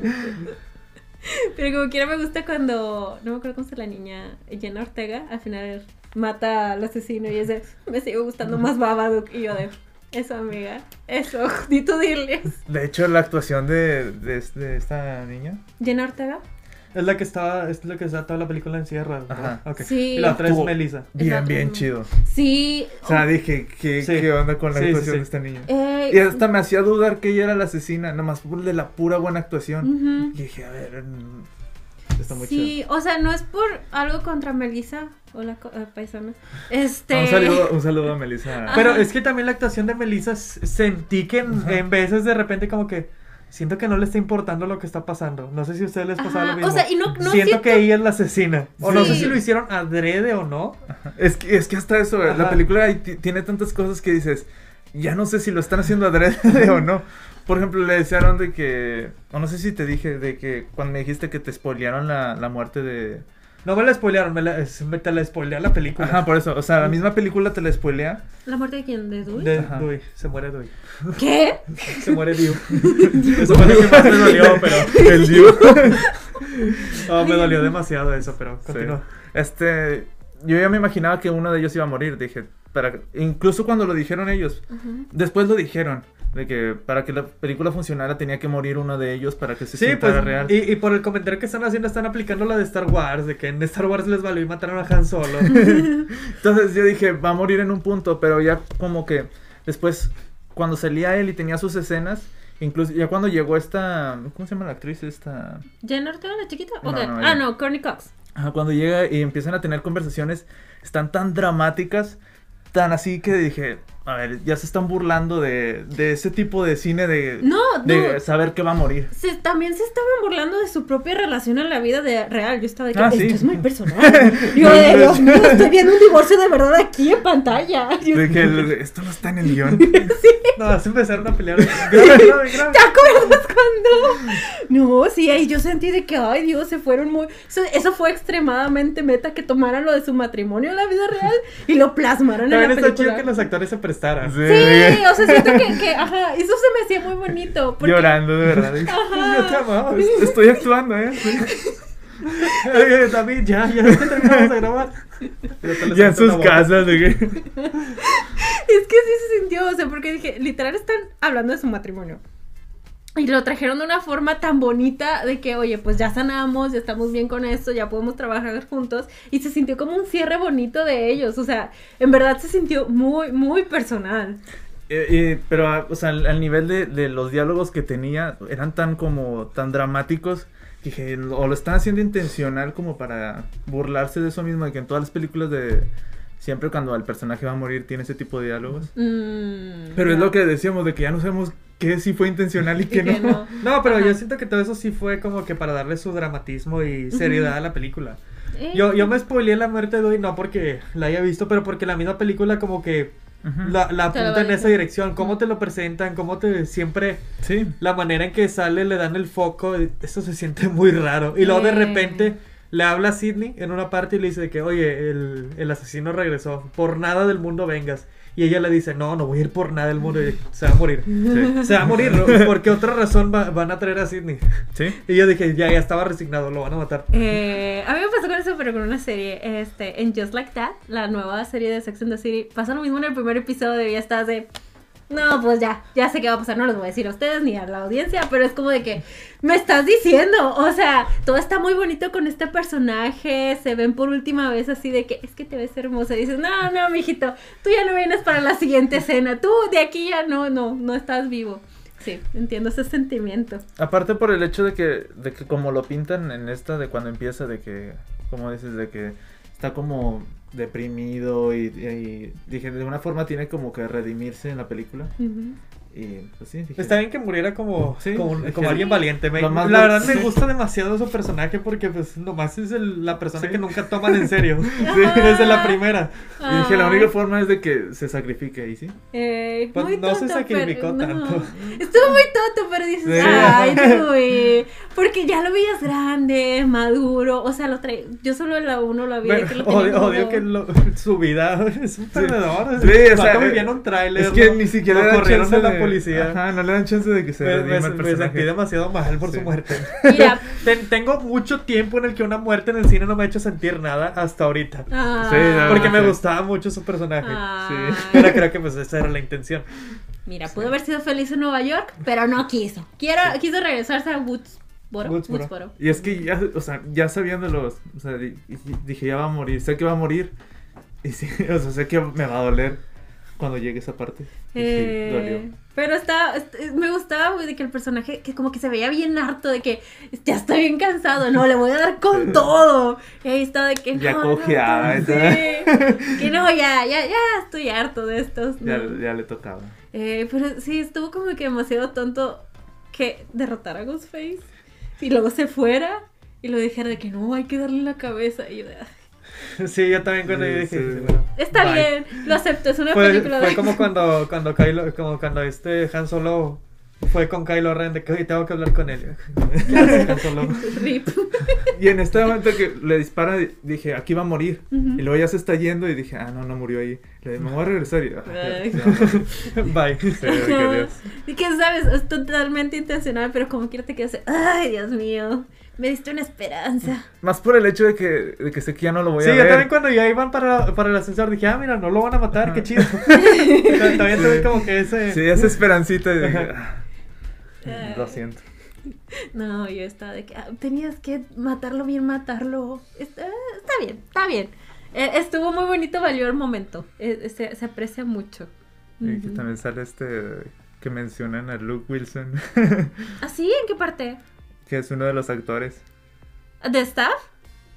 Pero como quiera me gusta cuando, no me acuerdo cómo se llama la niña, Jenna Ortega, al final mata al asesino y es de, me sigue gustando más Babadook. Y yo de, eso amiga, eso, ni tú diles. De hecho, la actuación de, de, de esta niña. Jenna Ortega. Es la que estaba, es la que está toda la película en cierre. Ajá. Ok. Sí. Y la otra es Melissa. Bien, bien chido. Sí. O sea, dije, ¿qué, Sí. ¿qué onda con la Sí, actuación sí. de esta niña? eh, Y hasta me hacía dudar que ella era la asesina, nomás por de la pura buena actuación. Y dije, a ver, mm, está muy chido. Sí, o sea, no es por algo contra Melissa. Hola, co- eh, paisana. Este. Ah, Un saludo, un saludo a Melissa. Pero es que también la actuación de Melissa sentí que en veces de repente como que siento que no le está importando lo que está pasando. No sé si a ustedes les pasaba Ajá, lo mismo. o sea, y no- no siento, siento- que ella es la asesina. O no sé si lo hicieron adrede o no. Es que, es que hasta eso, la película tiene tantas cosas que dices, ya no sé si lo están haciendo adrede o no. Por ejemplo, le desearon de que, o no sé si te dije, de que cuando me dijiste que te spoilearon la, la muerte de... No me la spoilearon, me la, es- me te la spoilea la película. Ajá, por eso, o sea, la misma película te la spoilea. ¿La muerte de quién? ¿De Dewey? De Ajá. Dewey, se muere Dewey. ¿Qué? Se muere Dew. Eso fue lo que más me dolió, pero. El Dios. Oh, me dolió demasiado eso, pero continúa. Este, yo ya me imaginaba que uno de ellos iba a morir, dije, para, incluso cuando lo dijeron ellos, después lo dijeron, de que para que la película funcionara tenía que morir uno de ellos para que se Sí, sintiera pues, real. y, y por el comentario que están haciendo, están aplicando la de Star Wars, de que en Star Wars les valió y mataron a Han Solo. Entonces yo dije, va a morir en un punto, pero ya como que después, cuando salía él y tenía sus escenas, incluso ya cuando llegó esta, ¿cómo se llama la actriz? Esta... ¿Jenna Ortega, la chiquita? Ah, no, Courtney Cox. Ajá, cuando llega y empiezan a tener conversaciones, están tan dramáticas, tan así que dije, a ver, ya se están burlando de, de ese tipo de cine de, No, de no. saber que va a morir. Se, también se estaban burlando de su propia relación en la vida de real. Yo estaba de que Ah, esto sí. es muy personal. Yo de Dios mío, estoy viendo un divorcio de verdad aquí en pantalla. Yo- De que el- esto no está en el guion. no, se empezaron a pelear. Grave, grave, grave. ¿Te acuerdas cuando? No, sí, ahí yo sentí de que, ay Dios, se fueron muy... Eso, eso fue extremadamente meta que tomaran lo de su matrimonio en la vida real y lo plasmaran en la está chido película. que los actores se prestaran. Sí, o sea, siento que, que, ajá, eso se me hacía muy bonito. Porque, Llorando, de verdad. Ajá. Yo te amaba. Estoy actuando, ¿eh? Sí. Oye, David, ya, ya es que terminamos de grabar. Ya en sus casas. de Es que sí se sintió, o sea, porque dije, literal están hablando de su matrimonio. Y lo trajeron de una forma tan bonita de que, oye, pues ya sanamos, ya estamos bien con esto, ya podemos trabajar juntos. Y se sintió como un cierre bonito de ellos. O sea, en verdad se sintió muy, muy personal. Eh, eh, pero, ah, o sea, al, nivel de, los diálogos que tenía, eran tan como, tan dramáticos, que dije, o lo están haciendo intencional como para burlarse de eso mismo, de que en todas las películas de... Siempre cuando el personaje va a morir tiene ese tipo de diálogos. Mm, Pero es lo que decíamos, de que ya no sabemos qué sí fue intencional y qué no. no. No, pero Ajá. yo siento que todo eso sí fue como que para darle su dramatismo y seriedad a la película. Eh, Yo, yo me spoileé la muerte de Dewey, no porque la haya visto, pero porque la misma película como que la, la apunta en esa dirección. Cómo te lo presentan, cómo te siempre... Sí. La manera en que sale, le dan el foco, eso se siente muy raro. Y luego de Eh. repente le habla a Sidney en una parte y le dice de que, oye, el, el asesino regresó, por nada del mundo vengas. Y ella le dice, no, no voy a ir por nada del mundo, y se va a morir. Sí. Se va a morir, ¿no? ¿por qué otra razón va- van a traer a Sidney? Sí. Y yo dije, ya, ya estaba resignado, lo van a matar. Eh, a mí me pasó con eso, pero con una serie. Este, en Just Like That, la nueva serie de Sex and the City, pasa lo mismo en el primer episodio y ya estás de. No, pues ya, ya sé qué va a pasar. No les voy a decir a ustedes ni a la audiencia, pero es como de que me estás diciendo. O sea, todo está muy bonito con este personaje. Se ven por última vez así de que es que te ves hermosa. Y dices, no, no, mijito, tú ya no vienes para la siguiente escena. Tú de aquí ya no, no, no estás vivo. Sí, entiendo ese sentimiento. Aparte por el hecho de que, de que como lo pintan en esta, de cuando empieza, de que, como dices, de que está como deprimido y, dije, de una forma tiene como que redimirse en la película. Y pues sí, dije, Está bien que muriera como, Sí, como, es como alguien valiente. Me- la verdad me sí. gusta demasiado su personaje porque pues nomás es el- la persona Sí. que nunca toman en serio. Desde la primera. Y dije, la única forma es de que se sacrifique y sí. Eh, Pues muy no se tonto, sacrificó pero- no. tanto. Estuvo muy tonto, pero dices, Sí. ay, Dewey. Porque ya lo veías grande, maduro. O sea, lo trae. Yo solo en la uno lo había Pero que lo tenía odio, odio que lo- su vida es un perdedor. Sí, o sea, vivía en un tráiler. Es que ¿no? ni siquiera chance de la policía. Ajá, no le dan chance de que se Me, redima me- el me personaje. sentí demasiado mal por Sí. su muerte. Mira. Ten- tengo mucho tiempo en el que una muerte en el cine no me ha hecho sentir nada hasta ahorita. Ah. Sí, la Porque verdad. me sí. gustaba mucho su personaje. Ay. Pero creo que pues esa era la intención. Mira, pudo haber sido feliz en Nueva York, pero no quiso. Quiero, Quiso regresarse a Woodsboro. Woodsboro. Woodsboro. Y es que ya, o sea, ya sabiendo los, o sea, di- di- dije, ya va a morir, sé que va a morir. Y sí, o sea, sé que me va a doler cuando llegue esa parte. Y Eh, sí, dolió. Pero está, est- me gustaba, güey, de que el personaje, que como que se veía bien harto, de que ya estoy bien cansado, no, le voy a dar con todo. Y ahí está de que Ya no, cojeaba, no, sí, que no, ya, ya, ya estoy harto de estos. Ya, no. ya le tocaba. Eh, pero sí, estuvo como que demasiado tonto que derrotara a Ghostface y luego se fuera y lo dijera de que no, hay que darle la cabeza. Y yo de, "Ay, Sí, yo también cuando Sí, yo dije, sí. bueno, Está bye". bien, lo acepto, es una Fue, película fue de... como cuando, cuando Kylo, como cuando este Han Solo fue con Kylo Ren de que hoy tengo que hablar con él. Gracias, Han Solo. Rip. Y en este momento que le dispara, dije, aquí va a morir. Y luego ya se está yendo y dije, ah, no, no murió ahí. Me voy a regresar. Y, ah, Ay. Bye. Sí, que Dios. Y que sabes, es totalmente intencional, pero como quiera te quedas, ay, Dios mío, me diste una esperanza. Más por el hecho de que, de que sé que ya no lo voy Sí, a yo ver. también cuando ya iban para, para el ascensor dije, ah, mira, no lo van a matar, Ajá. qué chido. también Sí. tuve como que ese... Sí, esa esperancita. Y dije, Ajá. ah, lo siento. No, yo estaba de que ah, tenías que matarlo bien, matarlo. Está, está bien, está bien. Eh, estuvo muy bonito, valió el momento. Eh, eh, se, se aprecia mucho. Y que Ujú. también sale este que mencionan a Luke Wilson, ¿Ah, sí? ¿En qué parte? que es uno de los actores. ¿De staff?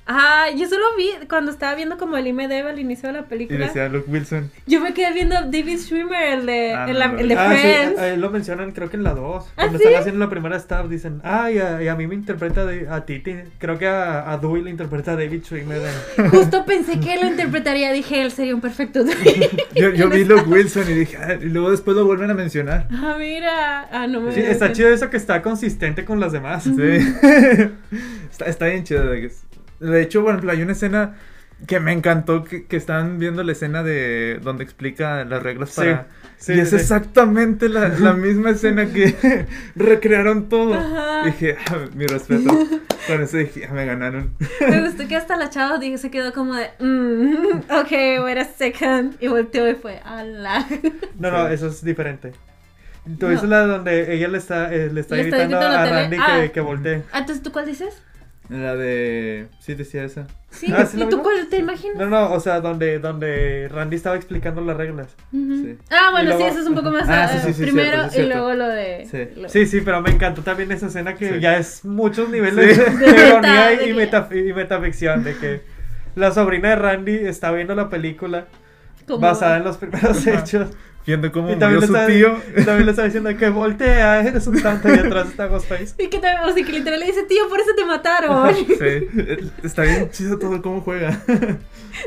Ah, yo solo vi cuando estaba viendo como el IMDb al inicio de la Y película. decía Luke Wilson. Yo me quedé viendo a David Schwimmer, el de, Ah, el, no, la- no, el de no. Ah, sí, ahí lo mencionan creo que en la 2. ¿Ah, Cuando sí? están haciendo la primera staff dicen, ah, y a, y a mí me interpreta de, a Titi. Creo que a, a Dewey le interpreta David Schwimmer. en- Justo pensé que lo interpretaría, dije, él sería un perfecto. Yo, yo En vi Luke Wilson y dije, ah, y luego después lo vuelven a mencionar. Ah, mira. Ah, no me Sí, está chido eso que está consistente con las demás. Sí. está, está bien chido. De, hecho, por ejemplo, hay una escena que me encantó que, que están viendo la escena de donde explica las reglas Sí, para... sí, y es sí, sí. exactamente la, la misma escena que recrearon todo. Ajá. Dije, ah, mi respeto. Con eso dije, ah, me ganaron. Me gustó que hasta la chava dije, se quedó como de, mm, ok, wait a second. Y volteó y fue, ala. No, no, Sí. eso es diferente. Tú No. dices la donde ella le está, eh, le está Le está gritando gritando a a. Randy Ah. que, que voltee. Ah, Entonces, ¿tú cuál dices? La de... Sí, decía esa. Sí. Ah, ¿sí ¿Y tú cuál te imaginas? No, no, o sea, donde, donde Randy estaba explicando las reglas. Ujú. Sí. Ah, bueno, luego- sí, eso es un poco más. Ah, ah, sí, sí, sí, primero cierto, sí, y cierto. luego lo de. Sí. lo- Sí, sí, pero me encantó también esa escena que Sí. ya es muchos niveles Sí. de, De de ironía de y, que- meta, y metaficción. De que la sobrina de Randy está viendo la película como- basada en los primeros hechos. Viendo cómo Y murió también le, su está, tío. y también le está diciendo que voltea, eres un tonto. Y atrás está Ghostface. Y que también, o sea, que literal le dice, tío, por eso te mataron. Sí, está bien chido todo cómo juega.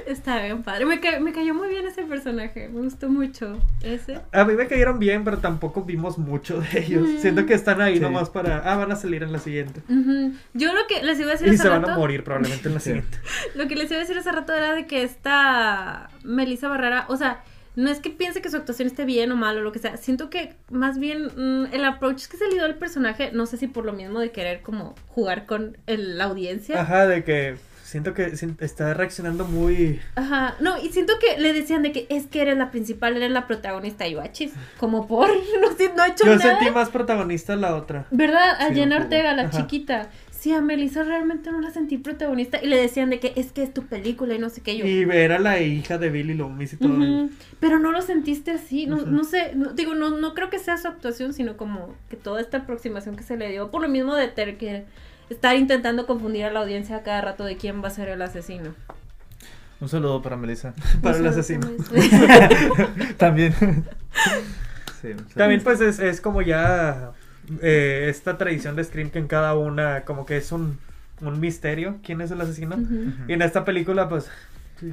Está bien padre. Me, ca- me cayó muy bien ese personaje. Me gustó mucho. Ese. A mí me cayeron bien, pero tampoco vimos mucho de ellos. Mm. Siento que están ahí Sí. nomás para. Ah, van a salir en la siguiente. Yo lo que les iba a decir Y hace se van a morir probablemente en la siguiente. Lo que les iba a decir hace rato era de que esta Melissa Barrera, o sea, no es que piense que su actuación esté bien o mal o lo que sea, siento que más bien mm, el approach que se le dio al personaje, no sé si por lo mismo de querer como jugar con el- la audiencia. Ajá, de que siento que está reaccionando muy. Ajá, no, y siento que le decían de que es que eres la principal, eres la protagonista, y yo, "Achis", como por, no no he hecho Yo nada. sentí más protagonista la otra. ¿Verdad? A Sí, Jenna. Ortega, la Ajá. chiquita. Sí, a Melissa realmente no la sentí protagonista. Y le decían de que es que es tu película y no sé qué yo. Y era la hija de Billy Loomis y todo. Pero no lo sentiste así, no, no sé, no- digo, no, no creo que sea su actuación, sino como que toda esta aproximación que se le dio, por lo mismo de tener que estar intentando confundir a la audiencia a cada rato de quién va a ser el asesino. Un saludo para Melissa. Para el asesino. También. Sí, También pues es, es como ya eh, esta tradición de Scream que en cada una como que es un, un misterio quién es el asesino. Ujú. Y en esta película pues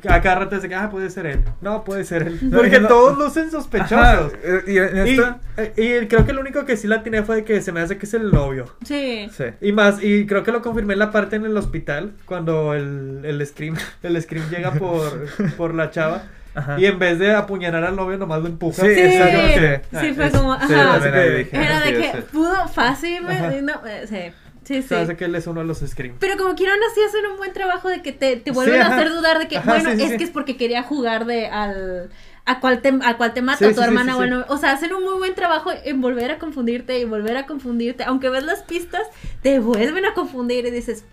a cada rato es de que, ah, puede ser él. No, puede ser él. No, Porque no- todos lucen sospechosos. Ajá, eh, y en Y, esta... eh, y creo que el único que sí la tiene fue de que se me hace que es el novio. Sí. Sí. Y más, y creo que lo confirmé en la parte en el hospital, cuando el, el Scream, el Scream llega por, por la chava. Ajá. Y en vez de apuñalar al novio, nomás lo empuja. Sí, Sí, exacto, sí. sí, fue Es- como, Sí, ajá. dije, Era sí, de que sí. pudo fácil, Ajá. no, eh, sí, sí, sí. que él es uno de los Scream. Pero como quiera aún así hacen un buen trabajo de que te, te vuelven Sí, a hacer dudar de que, Ajá, bueno, sí, sí, es sí. que es porque quería jugar de al a cuál te, a cuál te mata Sí, tu sí, sí, hermana sí, o sí. al novio. O sea, hacen un muy buen trabajo en volver a confundirte y volver a confundirte. Aunque ves las pistas, te vuelven a confundir y dices,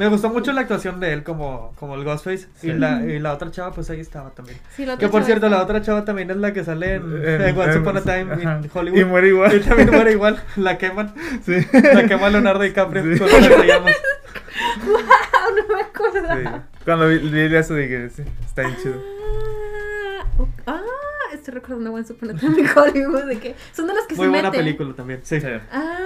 Me gustó mucho la actuación de él como, como el Ghostface. Sí. Y, la, y la otra chava, pues ahí estaba también. sí, la otra Que por chava cierto, está- la otra chava también es la que sale en, En- en Once en- Upon a Time en Hollywood. Y muere igual. Y también muere igual. La queman. Sí. La quema Leonardo DiCaprio Sí. con las llamas. Ah, no me acuerdo. Sí. Cuando vi, vi eso dije, sí, está bien chido. Ah, ah, estoy recordando buen Upon a Time in Hollywood de que son de los que Muy se buena meten. película también. Sí. Ah.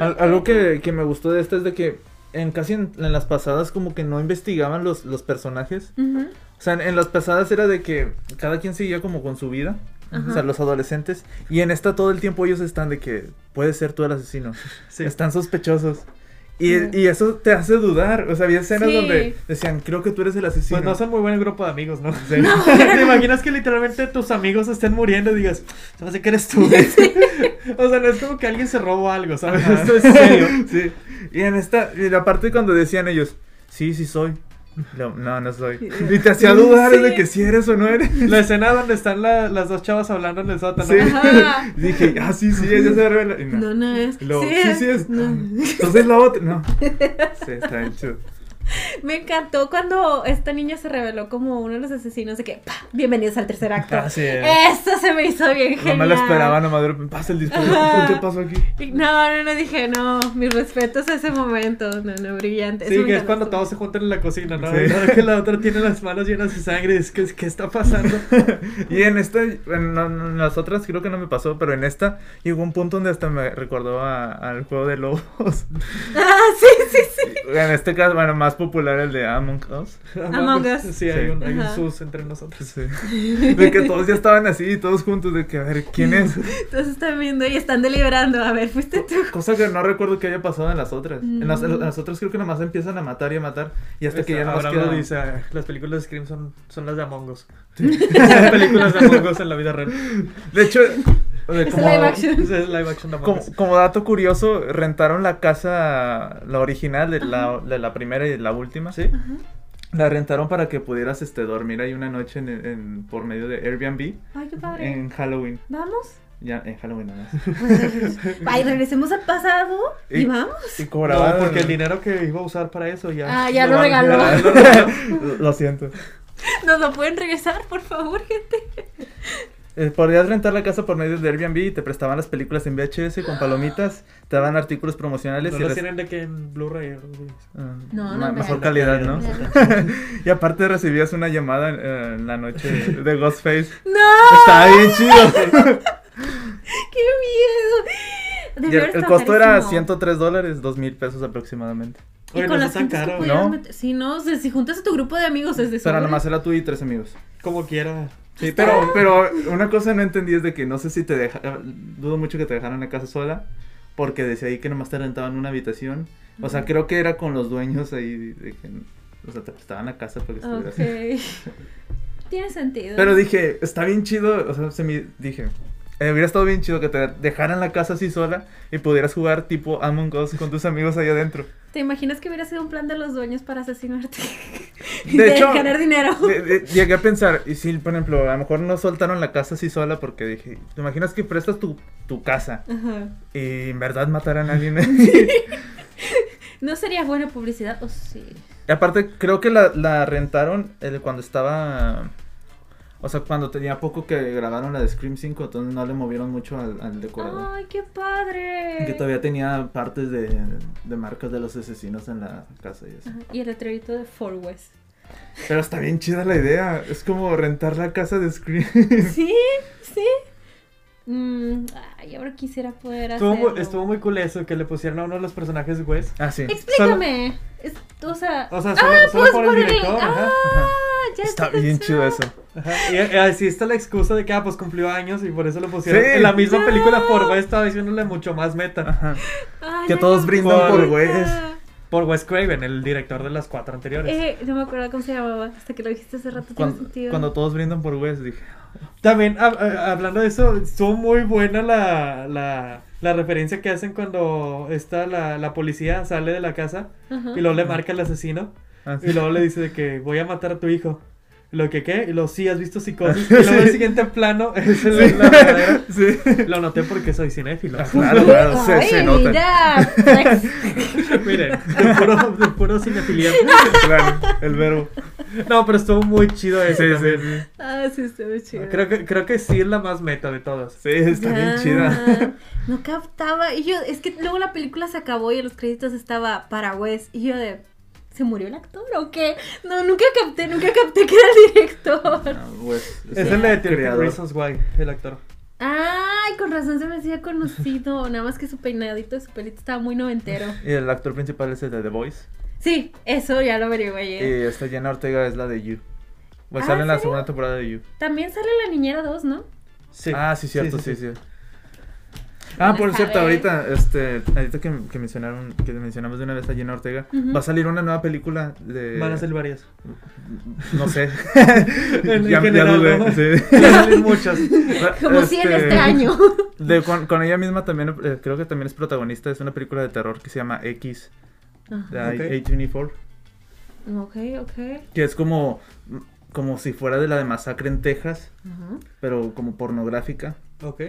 Al- algo que, que me gustó de esta es de que en casi en, en las pasadas como que no investigaban los, los personajes. O sea, en, en las pasadas era de que cada quien seguía como con su vida. Ajá. O sea, los adolescentes. Y en esta todo el tiempo ellos están de que puede ser tú el asesino. Sí. Están sospechosos. Y, Mm. y eso te hace dudar. O sea, había escenas Sí. donde decían, creo que tú eres el asesino. Pues no son muy buen grupo de amigos, ¿no? Sí. ¿Te imaginas que literalmente tus amigos estén muriendo y digas, se me hace que eres tú? o sea, no es como que alguien se robó algo, ¿sabes? Ajá. Esto es serio. sí. Y en esta, y aparte cuando decían ellos, sí, sí soy. No, no, no soy. Y te hacía dudar Sí. de que si eres o no eres. La escena donde están la- las dos chavas hablando en el sótano. Sí. Ajá. Dije, ah, sí, sí, ella se revela. No. No, no es. Luego, sí, sí, es. sí es. No. Entonces la otra, no. Sí, está bien chido. Me encantó cuando esta niña se reveló como uno de los asesinos de que, ¡pa! bienvenidos al tercer acto. Ah, sí. Eso se me hizo bien No genial. me lo esperaba, nomás repente, pasa el disparo. ¿Qué pasó aquí? No, no, no, dije, no, mis respetos a ese momento. No, no, brillante. Sí, Eso me que es cuando todos se juntan en la cocina, ¿no? Sí. Y luego que la otra tiene las manos llenas de sangre. Es que, ¿qué está pasando? Y en esta, en, no- no- en las otras creo que no me pasó, pero en esta llegó un punto donde hasta me recordó a- al juego de lobos. Ah, sí, sí, sí. En este caso, bueno, más popular el de Among Us. Among Us. Sí, hay Sí. un, hay un sus entre nosotros. Sí. De que todos ya estaban así, todos juntos, de que a ver, ¿quién es? Entonces están viendo y están deliberando. A ver, fuiste tú. Cosa que no recuerdo que haya pasado en las otras. En, las, en Mm. las otras creo que nomás empiezan a matar y a matar. Y hasta que ya nomás queda... dice, "Ah, las películas de Scream son, son las de Among Us. Las películas de Among Us en la vida real. De hecho, Es como, live action. Esa es live action de Among como, Us. como dato curioso, rentaron la casa, la original de la, de la primera y la última. ¿Sí? La rentaron para que pudieras este, dormir ahí una noche en, en- por medio de Airbnb Ay, qué padre. en Halloween. Vamos. Ya, en Halloween nada más. Ay, regresemos al pasado y, Y- vamos. Y cobraban. No, porque el dinero que iba a usar para eso ya. Ah, ya lo van- regaló. ya lo regaló. Lo siento. Nos lo pueden regresar, por favor, gente. Eh, podías rentar la casa por medio de Airbnb y te prestaban las películas en VHS con palomitas, te daban artículos promocionales No y tienen de que en Blu-ray. Ah, No, no, mejor calidad, ¿no? Y aparte recibías una llamada eh, en la noche de Ghostface. ¡No! Estaba bien chido. ¡Qué miedo! El, costo era carísimo. 103 dólares, 2 mil pesos aproximadamente. Y Oye, con no las está tan caro. ¿no? meter. Sí, no, o sea, si juntas a tu grupo de amigos es de Pero sobra. nomás era tú y tres amigos. Como quiera. Sí, pero, pero una cosa no entendí es de que no sé si te deja, dudo mucho que te dejaran la casa sola, porque decía ahí que nomás te rentaban una habitación. O sea, creo que era con los dueños ahí, de que, o sea, te prestaban la casa porque estuvieras ahí. Ok. Tiene sentido. Pero dije, está bien chido, o sea, se me dije, eh, hubiera estado bien chido que te dejaran la casa así sola y pudieras jugar tipo Among Us con tus amigos ahí adentro. ¿Te imaginas que hubiera sido un plan de los dueños para asesinarte? De hecho, ganar dinero. De- de- llegué a pensar, y si, por ejemplo, a lo mejor no soltaron la casa así sola porque dije, ¿te imaginas que prestas tu, tu casa Ajá. y en verdad mataran a alguien? ¿No sería buena publicidad? ¿O sí? Y aparte, creo que la, la rentaron eh, cuando estaba... O sea, cuando tenía poco que grabaron la de Scream 5, entonces no le movieron mucho al, al decorador. ¡Ay, qué padre! Que todavía tenía partes de, de marcas de los asesinos en la casa y eso. Ajá, Y el letrerito de Four West. Pero está bien chida la idea. Es como rentar la casa de Scream. Sí, sí. Mm, ay, ahora quisiera poder Estuvo hacerlo. muy, estuvo muy cool eso, que le pusieron a uno de los personajes Wes. Ah, sí. Explícame. Es- o sea, O sea, solo, ah, solo pues por el por el- director. ajá. Ah, ya Está bien chido eso. Ajá. Y, y así está la excusa de que, ah, pues cumplió años y por eso lo pusieron Sí. en la misma No. película por Wes, estaba diciéndole mucho más meta. Ajá. Que todos brindan acordé. por Wes. Por Wes Craven, el director de las cuatro anteriores. Eh, no me acuerdo cómo se llamaba. Hasta que lo dijiste hace rato. tiene Cuando, sentido. cuando todos brindan por Wes, dije. También, eh, hablando de eso, estuvo muy buena la, la, la referencia que hacen cuando está la, la policía, sale de la casa Ajá. y luego le marca al asesino Ah, sí. y luego le dice de que voy a matar a tu hijo. Lo que qué, y lo sí, has visto psicosis. Y luego el siguiente plano es el, la verdadera. Sí. Lo noté porque soy cinéfilo. Claro, claro, se, Ay, se nota. Miren, de puro, de puro cinefilia. Claro, el verbo. No, pero estuvo muy chido eso. Sí, sí, también. sí. ah, sí, muy chido. Creo que, creo que sí es la más meta de todas. Sí, está bien Ya, chida. No captaba. Y yo, es que luego la película se acabó y en los créditos estaba para Wes. Y yo de. ¿Se murió el actor o qué? No, nunca capté, nunca capté que era el director. Ah, Wes, Es el de el 30 creador. Reasons Why, el actor. Ay, con razón se me hacía conocido. Nada más que su peinadito de su pelito estaba muy noventero. Y el actor principal es el de The Voice. Sí, eso ya lo averigué Y ayer. esta Jenna Ortega es la de You. Pues Ah, sale en la segunda temporada de You. También sale la niñera 2, ¿no? Sí. Ah, sí, cierto, sí, sí. sí. Ah, por cierto, ahorita, este, ahorita que, que mencionaron, que mencionamos de una vez a Jenna Ortega, va a salir una nueva película de... Van a ser varias. No sé. En ya, ya general, dudé, ¿no? sí. Ya salen muchas. Como si en este año. De, con, con ella misma también, eh, creo que también es protagonista, es una película de terror que se llama X, de Ajá. Ok. A24, Ok, ok. que es como, como si fuera de la de Masacre en Texas, Ajá. pero como pornográfica. Ok.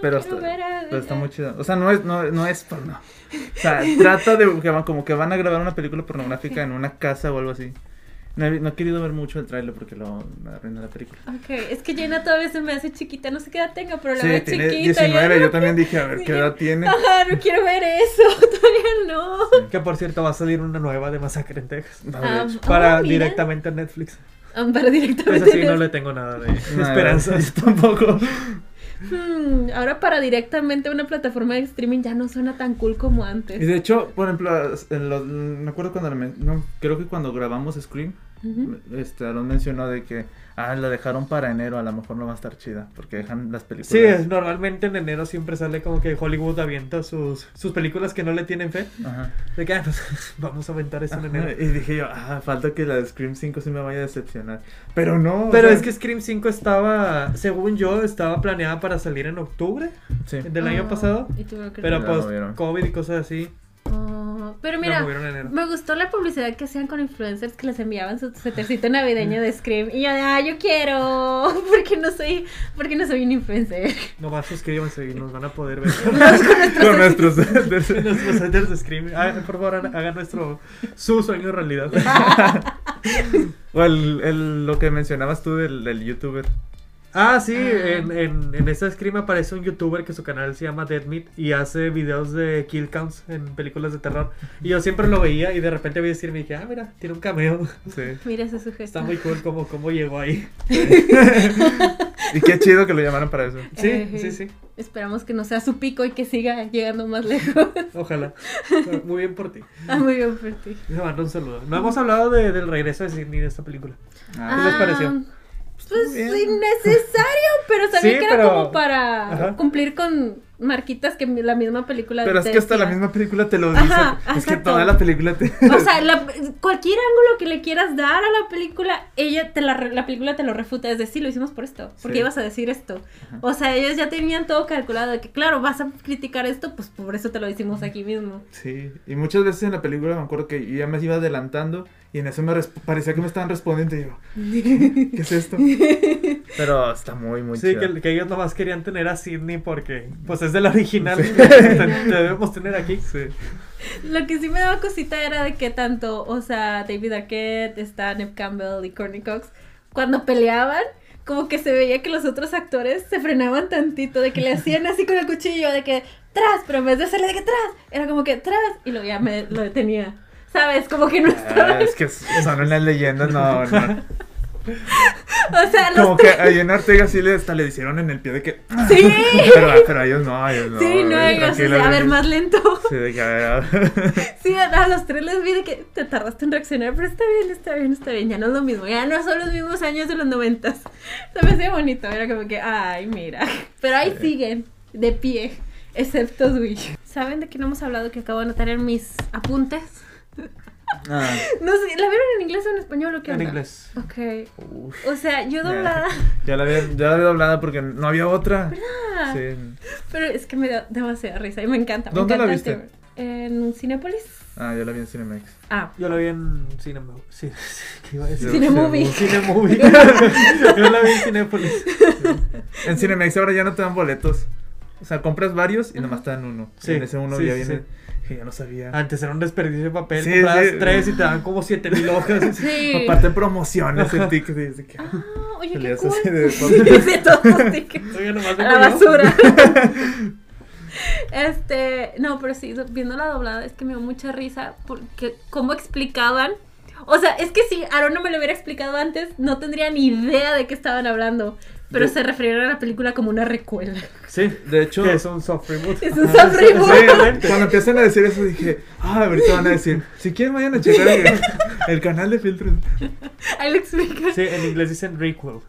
Pero está, a- pero está a- muy chida. O sea, no es, no, no es porno. O sea, trata de que van, como que van a grabar una película pornográfica en una casa o algo así. No he, no he querido ver mucho el tráiler porque lo arruina la película. Ok, es que Jenna todavía se me hace chiquita, no sé qué edad tenga, pero la Sí, veo tiene chiquita. 19, no yo también dije, a ver, ¿qué edad tiene? Ajá, no quiero ver eso, todavía no. Que por cierto va a salir una nueva de Masacre en Texas. No, Ah, de hecho. Para oh, directamente en Netflix. Ah, para directamente. Esa sí no le tengo nada de No, esperanzas. yo tampoco. Hmm, ahora para directamente una plataforma de streaming ya no suena tan cool como Y antes. de hecho, por ejemplo, en los- me acuerdo cuando, no, creo que cuando grabamos Scream, Ujú. este, Aaron mencionó de que, ah, la dejaron para enero, a lo mejor no va a estar chida, porque dejan las películas. Sí, es- normalmente en enero siempre sale como que Hollywood avienta sus, sus películas que no le tienen fe. Ajá. De que ah, pues, vamos a aventar eso en Ajá, enero. Y dije yo, ah, falta que la de Scream 5 sí me vaya a decepcionar. Pero no. o Pero sea, es que Scream 5 estaba, según yo, estaba planeada para salir en octubre Sí. del año Ah, pasado. y tuvieron que- Pero pues. COVID y cosas así. Pero mira, me gustó la publicidad que hacían con influencers que les enviaban su suétercito navideño de Scream. Y yo de, ah, yo quiero. Porque no soy, porque no soy un influencer. Nomás suscríbanse y nos van a poder ver. Con nuestros. nuestros haters de Scream. Ah, por favor, hagan- hagan nuestro su sueño realidad. o el, el- lo que mencionabas tú del, del youtuber. Ah, sí, Ah. en, en, en esta Scream aparece un youtuber que su canal se llama Dead Meat y hace videos de kill counts en películas de terror. Y yo siempre lo veía y de repente vi decir, me dije, ah, mira, tiene un cameo. Sí. Mira ese sujeto. Está muy cool cómo, cómo llegó ahí. Y qué chido que lo llamaron para eso. Sí, Ejé. sí, sí. Esperamos que no sea su pico y que siga llegando más lejos. Ojalá. Muy bien por ti. ah, muy bien por ti. Le mando un saludo. No hemos hablado de- del regreso de Sidney de esta película. Ah, ¿Qué les pareció? Pues bien. innecesario, pero sabía Sí, que era pero- como para Ajá. cumplir con marquitas que la misma película Pero es que hasta la misma película te lo dice. Ajá, es que toda la película te. O sea, la- cualquier ángulo que le quieras dar a la película, ella te la, la película te lo refuta. Es decir, lo hicimos por esto, porque Sí. ibas a decir esto. O sea, ellos ya tenían todo calculado de que, claro, vas a criticar esto, pues por eso te lo decimos aquí mismo. Sí, y muchas veces en la película me acuerdo que yo ya me iba adelantando y en eso me parecía que me estaban respondiendo y yo, ¿qué es esto? Pero está muy, muy Sí, chida. que, que ellos nomás querían tener a Sidney porque, pues es del original. te, te debemos tener aquí. Sí. Lo que sí me daba cosita era de que tanto, o sea, David Arquette, está Neve Campbell y Courtney Cox, cuando peleaban, como que se veía que los otros actores se frenaban tantito, de que le hacían así con el cuchillo, de que tras, pero en vez de hacerle de que tras, era como que tras, y luego ya me lo detenía. ¿Sabes? Como que no estaba. Ah, es que son unas leyendas, no, no. O sea, los Como que a Jenna Ortega sí le, hasta le hicieron en el pie de que. Sí. Pero, pero a ellos no, a ellos no. Sí, no, ellos, o sea, a ver, más lento. Sí, de que a ver, a ver. Sí, a los tres les vi de que te tardaste en reaccionar, pero está bien, está bien, está bien. Ya no es lo mismo, ya no son los mismos años de los noventas. Se me hacía bonito, era como que, ay, mira. Pero ahí siguen, de pie, excepto Dewey. ¿Saben de qué no hemos hablado que acabo de notar en mis apuntes? Ah, No sé, ¿la vieron en inglés o en español o qué En onda? inglés. Ok. uff. O sea, yo doblada, Ya la había, ya la había doblada porque no había otra. Sí. pero es que me da demasiada risa y me encanta. Me ¿Dónde la encanta el viste? En Cinépolis. Ah, yo la vi en Cinemex. Ah, Yo la vi en Cinema. Sí, ¿qué iba a decir? Cinemovie. Cinemovie. Yo la vi en Cinépolis. En Cinemex ahora ya no te dan boletos. O sea, compras varios y nomás te dan uno. Sí, Y en ese uno sí, ya sí, viene. sí. Que ya no sabía. Antes era un desperdicio de papel. Sí, comprabas sí. tres y te daban como siete mil hojas. sí. Aparte promociones el ticket. que, Ah, oye, qué cool. así de Sí, todos los tickets. Oye, nomás a la basura. Este, no, pero sí, viendo la doblada es que me dio mucha risa porque cómo explicaban. O sea, es que si Aaron no me lo hubiera explicado antes, no tendría ni idea de qué estaban hablando. Pero De- se referieron a la película como una recuela. Sí, De hecho, que es un soft reboot. Es un soft reboot. exactamente. cuando empiezan a decir eso dije, ah, ahorita van a decir, si quieren vayan a checar el, el canal de filtros. Ahí lo explican. Sí, en inglés dicen requel.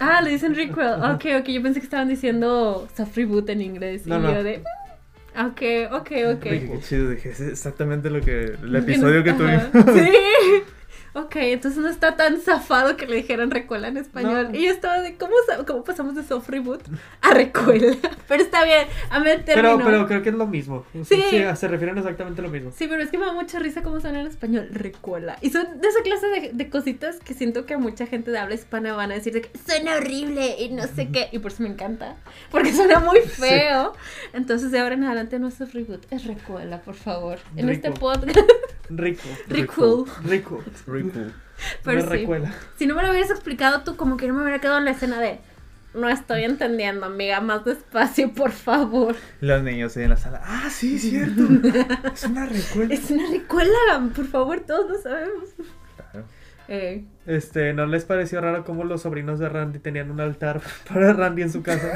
Ah, le dicen requel. Ok, ok. Yo pensé que estaban diciendo soft reboot en inglés. No, y no. yo de. mm, Ok, ok, ok. Dije, qué chido, dije, es exactamente lo que, el episodio que tuvimos. Sí. Ok, entonces no está tan zafado que le dijeran recuela en español. No. Y yo estaba de, ¿cómo, cómo pasamos de soft reboot a recuela? Pero está bien, a mí el Pero, término. pero creo que es lo mismo. Sí. se refieren exactamente a lo mismo. Sí, pero es que me da mucha risa cómo suena en español, recuela. Y son de esa clase de, de cositas que siento que mucha gente de habla hispana van a decir de que suena horrible y no sé qué. Y por eso me encanta. Porque suena muy feo. Entonces de ahora en adelante no es soft reboot, es recuela, por favor. En este Rico. podcast. Rico. Rico. Very cool. Pero Me sí. recuela. Si no me lo hubieras explicado tú, como que no me hubiera quedado en la escena de. No estoy entendiendo, amiga, más despacio, por favor. Los niños ahí en la sala, ah, sí, cierto. es una recuerda. Es una recuela, por favor, todos lo sabemos. Claro. Eh, Este, ¿no les pareció raro cómo los sobrinos de Randy tenían un altar para Randy en su casa?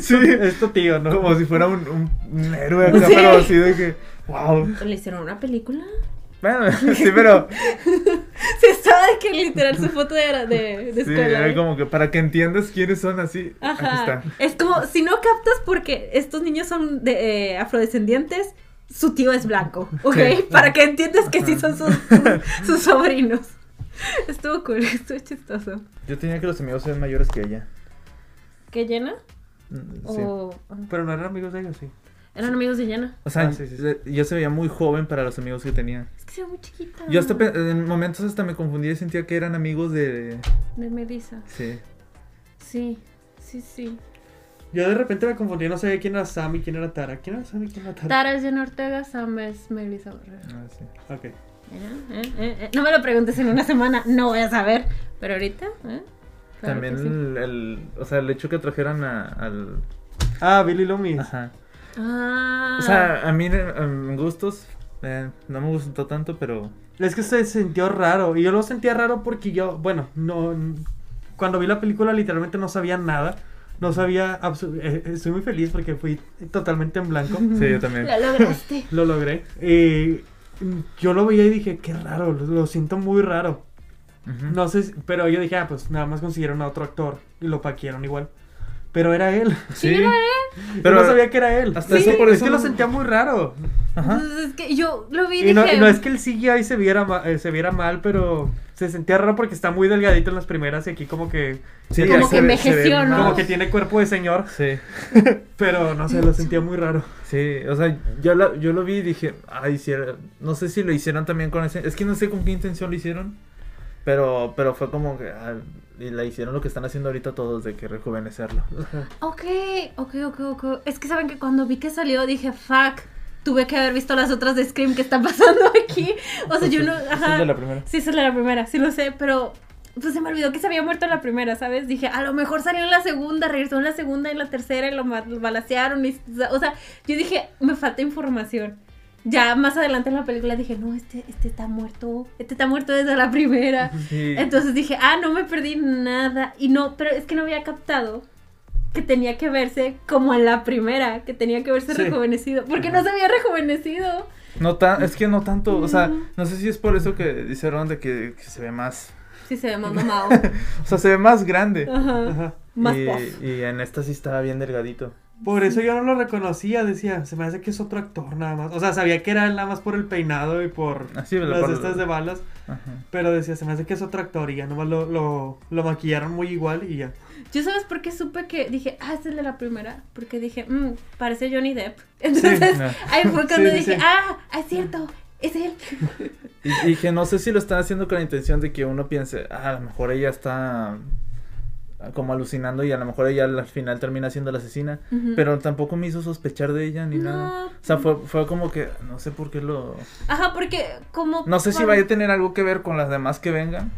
Sí. Es tu tío, ¿no? Como si fuera un, un, un héroe acá, Sí. pero así de que, wow. ¿Le hicieron una película? Bueno, sí, pero Sí, estaba de que literal su foto de, de, de sí, escuela. era como que para que entiendas quiénes son así, aquí Ajá. está. Es como, si no captas porque estos niños son de, eh, afrodescendientes, su tío es blanco, ¿ok? Sí. Para que entiendas que sí son sus, sus, sus sobrinos. Estuvo cool, estuvo chistoso. Yo tenía que los amigos sean mayores que ella. ¿Qué llena? Mm, Sí. O Pero no eran amigos de ellos, sí. Eran amigos de llena. O sea, Ah, sí, sí, sí. yo se veía muy joven para los amigos que tenía. Es que se ve muy chiquita. Yo hasta en momentos hasta me confundía y sentía que eran amigos de... De Melissa. Sí. Sí, sí, sí. Yo de repente me confundí, no sabía quién era Sam y quién era Tara. ¿Quién era Sam y quién era Tara? Tara es Jenna Ortega, Sam es Melissa Barrera. Ah, sí. Ok. Eh, eh, eh, eh. No me lo preguntes en una semana, no voy a saber. Pero ahorita, ¿eh? Claro También que sí. el, el- o sea, el hecho que trajeran a- al... Ah, Billy Loomis. Ajá. Ah. O sea, a mí eh, en gustos eh, no me gustó tanto, pero... Es que se sintió raro. Y yo lo sentía raro porque yo, bueno, no. Cuando vi la película, literalmente no sabía nada. No sabía. absu- eh, estoy muy feliz porque fui totalmente en blanco. Sí, yo también. Lo lograste. Lo logré. Y yo lo veía y dije, qué raro, lo, lo siento muy raro. No sé, si- pero yo dije, ah, pues nada más consiguieron a otro actor y lo paquieron igual. Pero era él. Sí, era Pero pero... no sabía que era él. hasta Sí, eso por es que lo sentía muy raro. Ajá. Entonces, es que yo lo vi y Y no, dije. y no es que el CGI se viera, eh, se viera mal, pero se sentía raro porque está muy delgadito en las primeras y aquí como que Sí, Como que se ve- se ve envejeció, ¿no? como que tiene cuerpo de señor, Sí, pero no sé, lo sentía muy raro. sí, o sea, yo, la- yo lo vi y dije, ay, si era- no sé si lo hicieron también con ese, es que no sé con qué intención lo hicieron, pero, pero fue como que, ah, y la hicieron lo que están haciendo ahorita todos, de que rejuvenecerlo. Ok, ok, ok, ok. Es que saben que cuando vi que salió dije, fuck. Tuve que haber visto las otras de Scream que están pasando aquí. O sea, yo no. Es Ajá. de la primera. Sí, esa es la primera, sí lo sé, pero pues se me olvidó que se había muerto en la primera, ¿sabes? Dije, a lo mejor salió en la segunda, regresó en la segunda y en la tercera y lo, lo balacearon. Y, o sea, yo dije, me falta información. Ya más adelante en la película dije, no, este, este está muerto, este está muerto desde la primera. Sí. Entonces dije, ah, no me perdí nada. Y no, pero es que no había captado que tenía que verse como en la primera, que tenía que verse Sí. rejuvenecido, porque no se había rejuvenecido. No tan, es que no tanto, o sea, No. sé si es por eso que dijeron de que, que se ve más, Sí, se ve más mamado. o sea, se ve más grande. Ajá. Ajá. Más y, y en esta sí estaba bien delgadito. Por eso yo no lo reconocía, decía, se me hace que es otro actor nada más. O sea, sabía que era él nada más por el peinado y por Así, las estas de balas, Ajá. pero decía, se me hace que es otro actor y ya nomás lo, lo, lo maquillaron muy igual y ya. Yo sabes por qué supe que dije, ah, es el de la primera, porque dije, mmm, parece Johnny Depp. Entonces, no. ahí fue cuando sí, dije, sí. ah, es cierto, es él. Y, y que no sé si lo están haciendo con la intención de que uno piense, ah, a lo mejor ella está como alucinando y a lo mejor ella al final termina siendo la asesina. Pero tampoco me hizo sospechar de ella ni No. nada. O sea, fue, fue como que, no sé por qué lo... Ajá, porque como... No sé si vaya a tener algo que ver con las demás que vengan,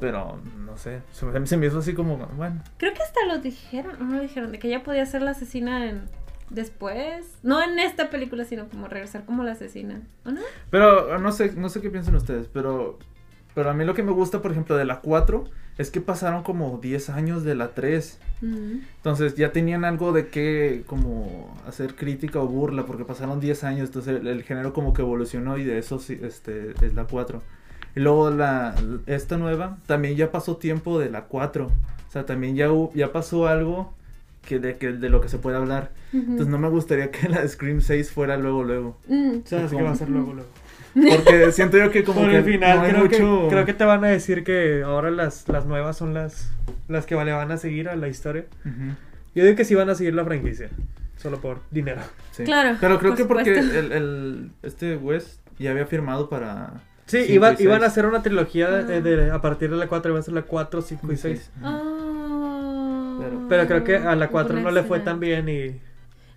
pero no sé. Se, se me hizo así como, bueno. Creo que hasta lo dijeron, no lo dijeron, de que ella podía ser la asesina en... después. No en esta película, sino como regresar como la asesina. ¿O no? Pero no sé, no sé qué piensan ustedes, pero, pero a mí lo que me gusta, por ejemplo, de la 4 es que pasaron como 10 años de la 3. Mm. Entonces ya tenían algo de qué como hacer crítica o burla, porque pasaron 10 años, entonces el, el género como que evolucionó y de eso sí, este, es la 4. Y luego la, esta nueva, también ya pasó tiempo de la 4. O sea, también ya, ya pasó algo que de, que de lo que se puede hablar. Entonces no me gustaría que la Scream 6 fuera luego, luego. Mm. O sea, así que va a ser luego, luego. Porque siento yo que como Por que el final, no hay creo, mucho... que, creo que te van a decir que ahora las, las nuevas son las, las que le van a seguir a la historia. Ujú, Yo digo que sí van a seguir la franquicia, solo por dinero. sí. Claro, Pero creo por que porque el, el, este West ya había firmado para... Sí, cinco iban, y iban a hacer una trilogía de, Ah. de- a partir de la 4, iba a ser la 4, 5 y 6. Ah. Pero- Pero creo que a la 4 no le fue tan bien y...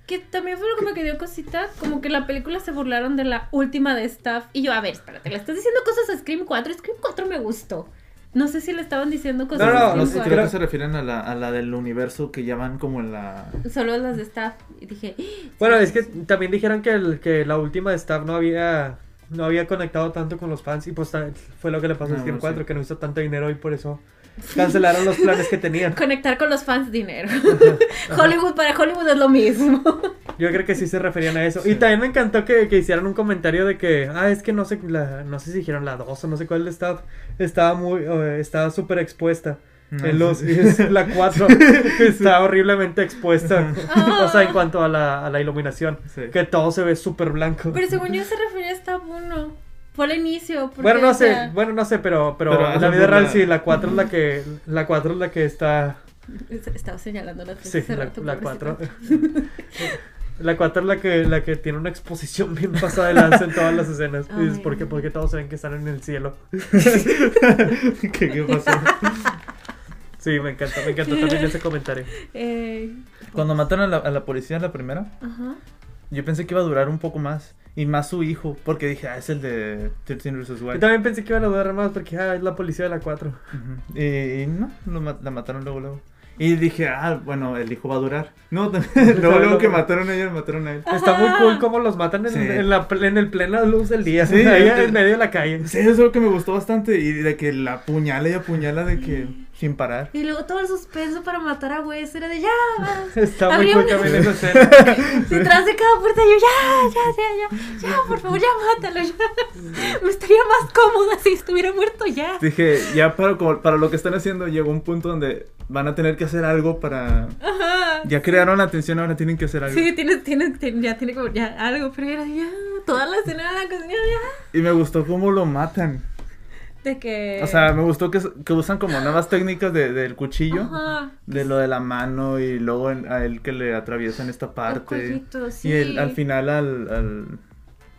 Que también fue lo que me quedó cosita, como que la película se burlaron de la última de Staff. Y yo, a ver, espérate, le estás diciendo cosas a Scream 4. Scream 4 me gustó. No sé si le estaban diciendo cosas No, no, a No sé, 4. creo que se refieren a la, a la del universo que ya van como en la... Solo las de Staff. Y dije, "Ah, Bueno, sí, es que sí, sí". también dijeron que, el, que la última de Staff no había no había conectado tanto con los fans y pues fue lo que le pasó a No, Scream sí. 4, que no hizo tanto dinero y por eso cancelaron los planes que tenían. Conectar con los fans dinero. Hollywood para Hollywood es lo mismo. Yo creo que sí se referían a eso. Sí. Y también me encantó que, que hicieran un comentario de que, ah, es que no sé, la, no sé si dijeron la 2 o no sé cuál de Staff, estaba muy, eh, estaba súper expuesta. No, en los, sí. es la 4 está horriblemente expuesta. Ah. o sea, en cuanto a la, a la iluminación. Sí. Que todo se ve súper blanco. Pero según yo se refería a Staff 1. Fue al inicio. Bueno, no sé, sea, bueno, no sé, pero, pero, Pero en la vida real sí, la 4 es la que, la 4 es la que está, Estaba señalando la tres sí, hace la, rato, la pobrecita. 4. La 4 es la que, la que tiene una exposición bien pasada de lanza en todas las escenas. Y dices, Ay, ¿por qué? Porque todos se ven que están en el cielo. ¿Qué, qué pasó? Sí, me encanta, me encantó también ese comentario. Eh, Cuando mataron a la, a la policía en la primera, ajá. yo pensé que iba a durar un poco más. Y más su hijo, porque dije, ah, es el de 13 vs. Yo Wild. también pensé que iban a durar más porque ah, es la policía de la 4. Ujú. Y, y no, lo la mataron luego, luego. Y dije, ah, bueno, el hijo va a durar. No, luego, luego que mataron a ella, mataron a él. Está muy cool cómo los matan en, Sí. en la, en el plena luz del día. Sí, ahí en medio de la calle. Sí, eso es lo que me gustó bastante. Y de que la apuñala y apuñala de que sin parar. Y luego todo el suspenso para matar a Wes era de ya, vas. Está muy Abrió- cool también esa escena. Detrás de cada puerta yo ya, ya, ya, ya, ya, por favor, ya mátalo, ya. Me estaría más cómoda si estuviera muerto ya. Dije, ya para, para lo que están haciendo, llegó un punto donde van a tener que hacer algo para. Ajá. Ya crearon la atención, ahora tienen que hacer algo. Sí, tienes, tienes, tien- ya tiene como ya algo, pero era ya, toda la escena de la cocina ya. Y me gustó cómo lo matan. De que. O sea, me gustó que, que usan como nuevas técnicas de- del cuchillo. Ajá. De lo de la mano y luego en- a él que le atraviesan esta parte. cuellito, sí. Y el, al final al, al,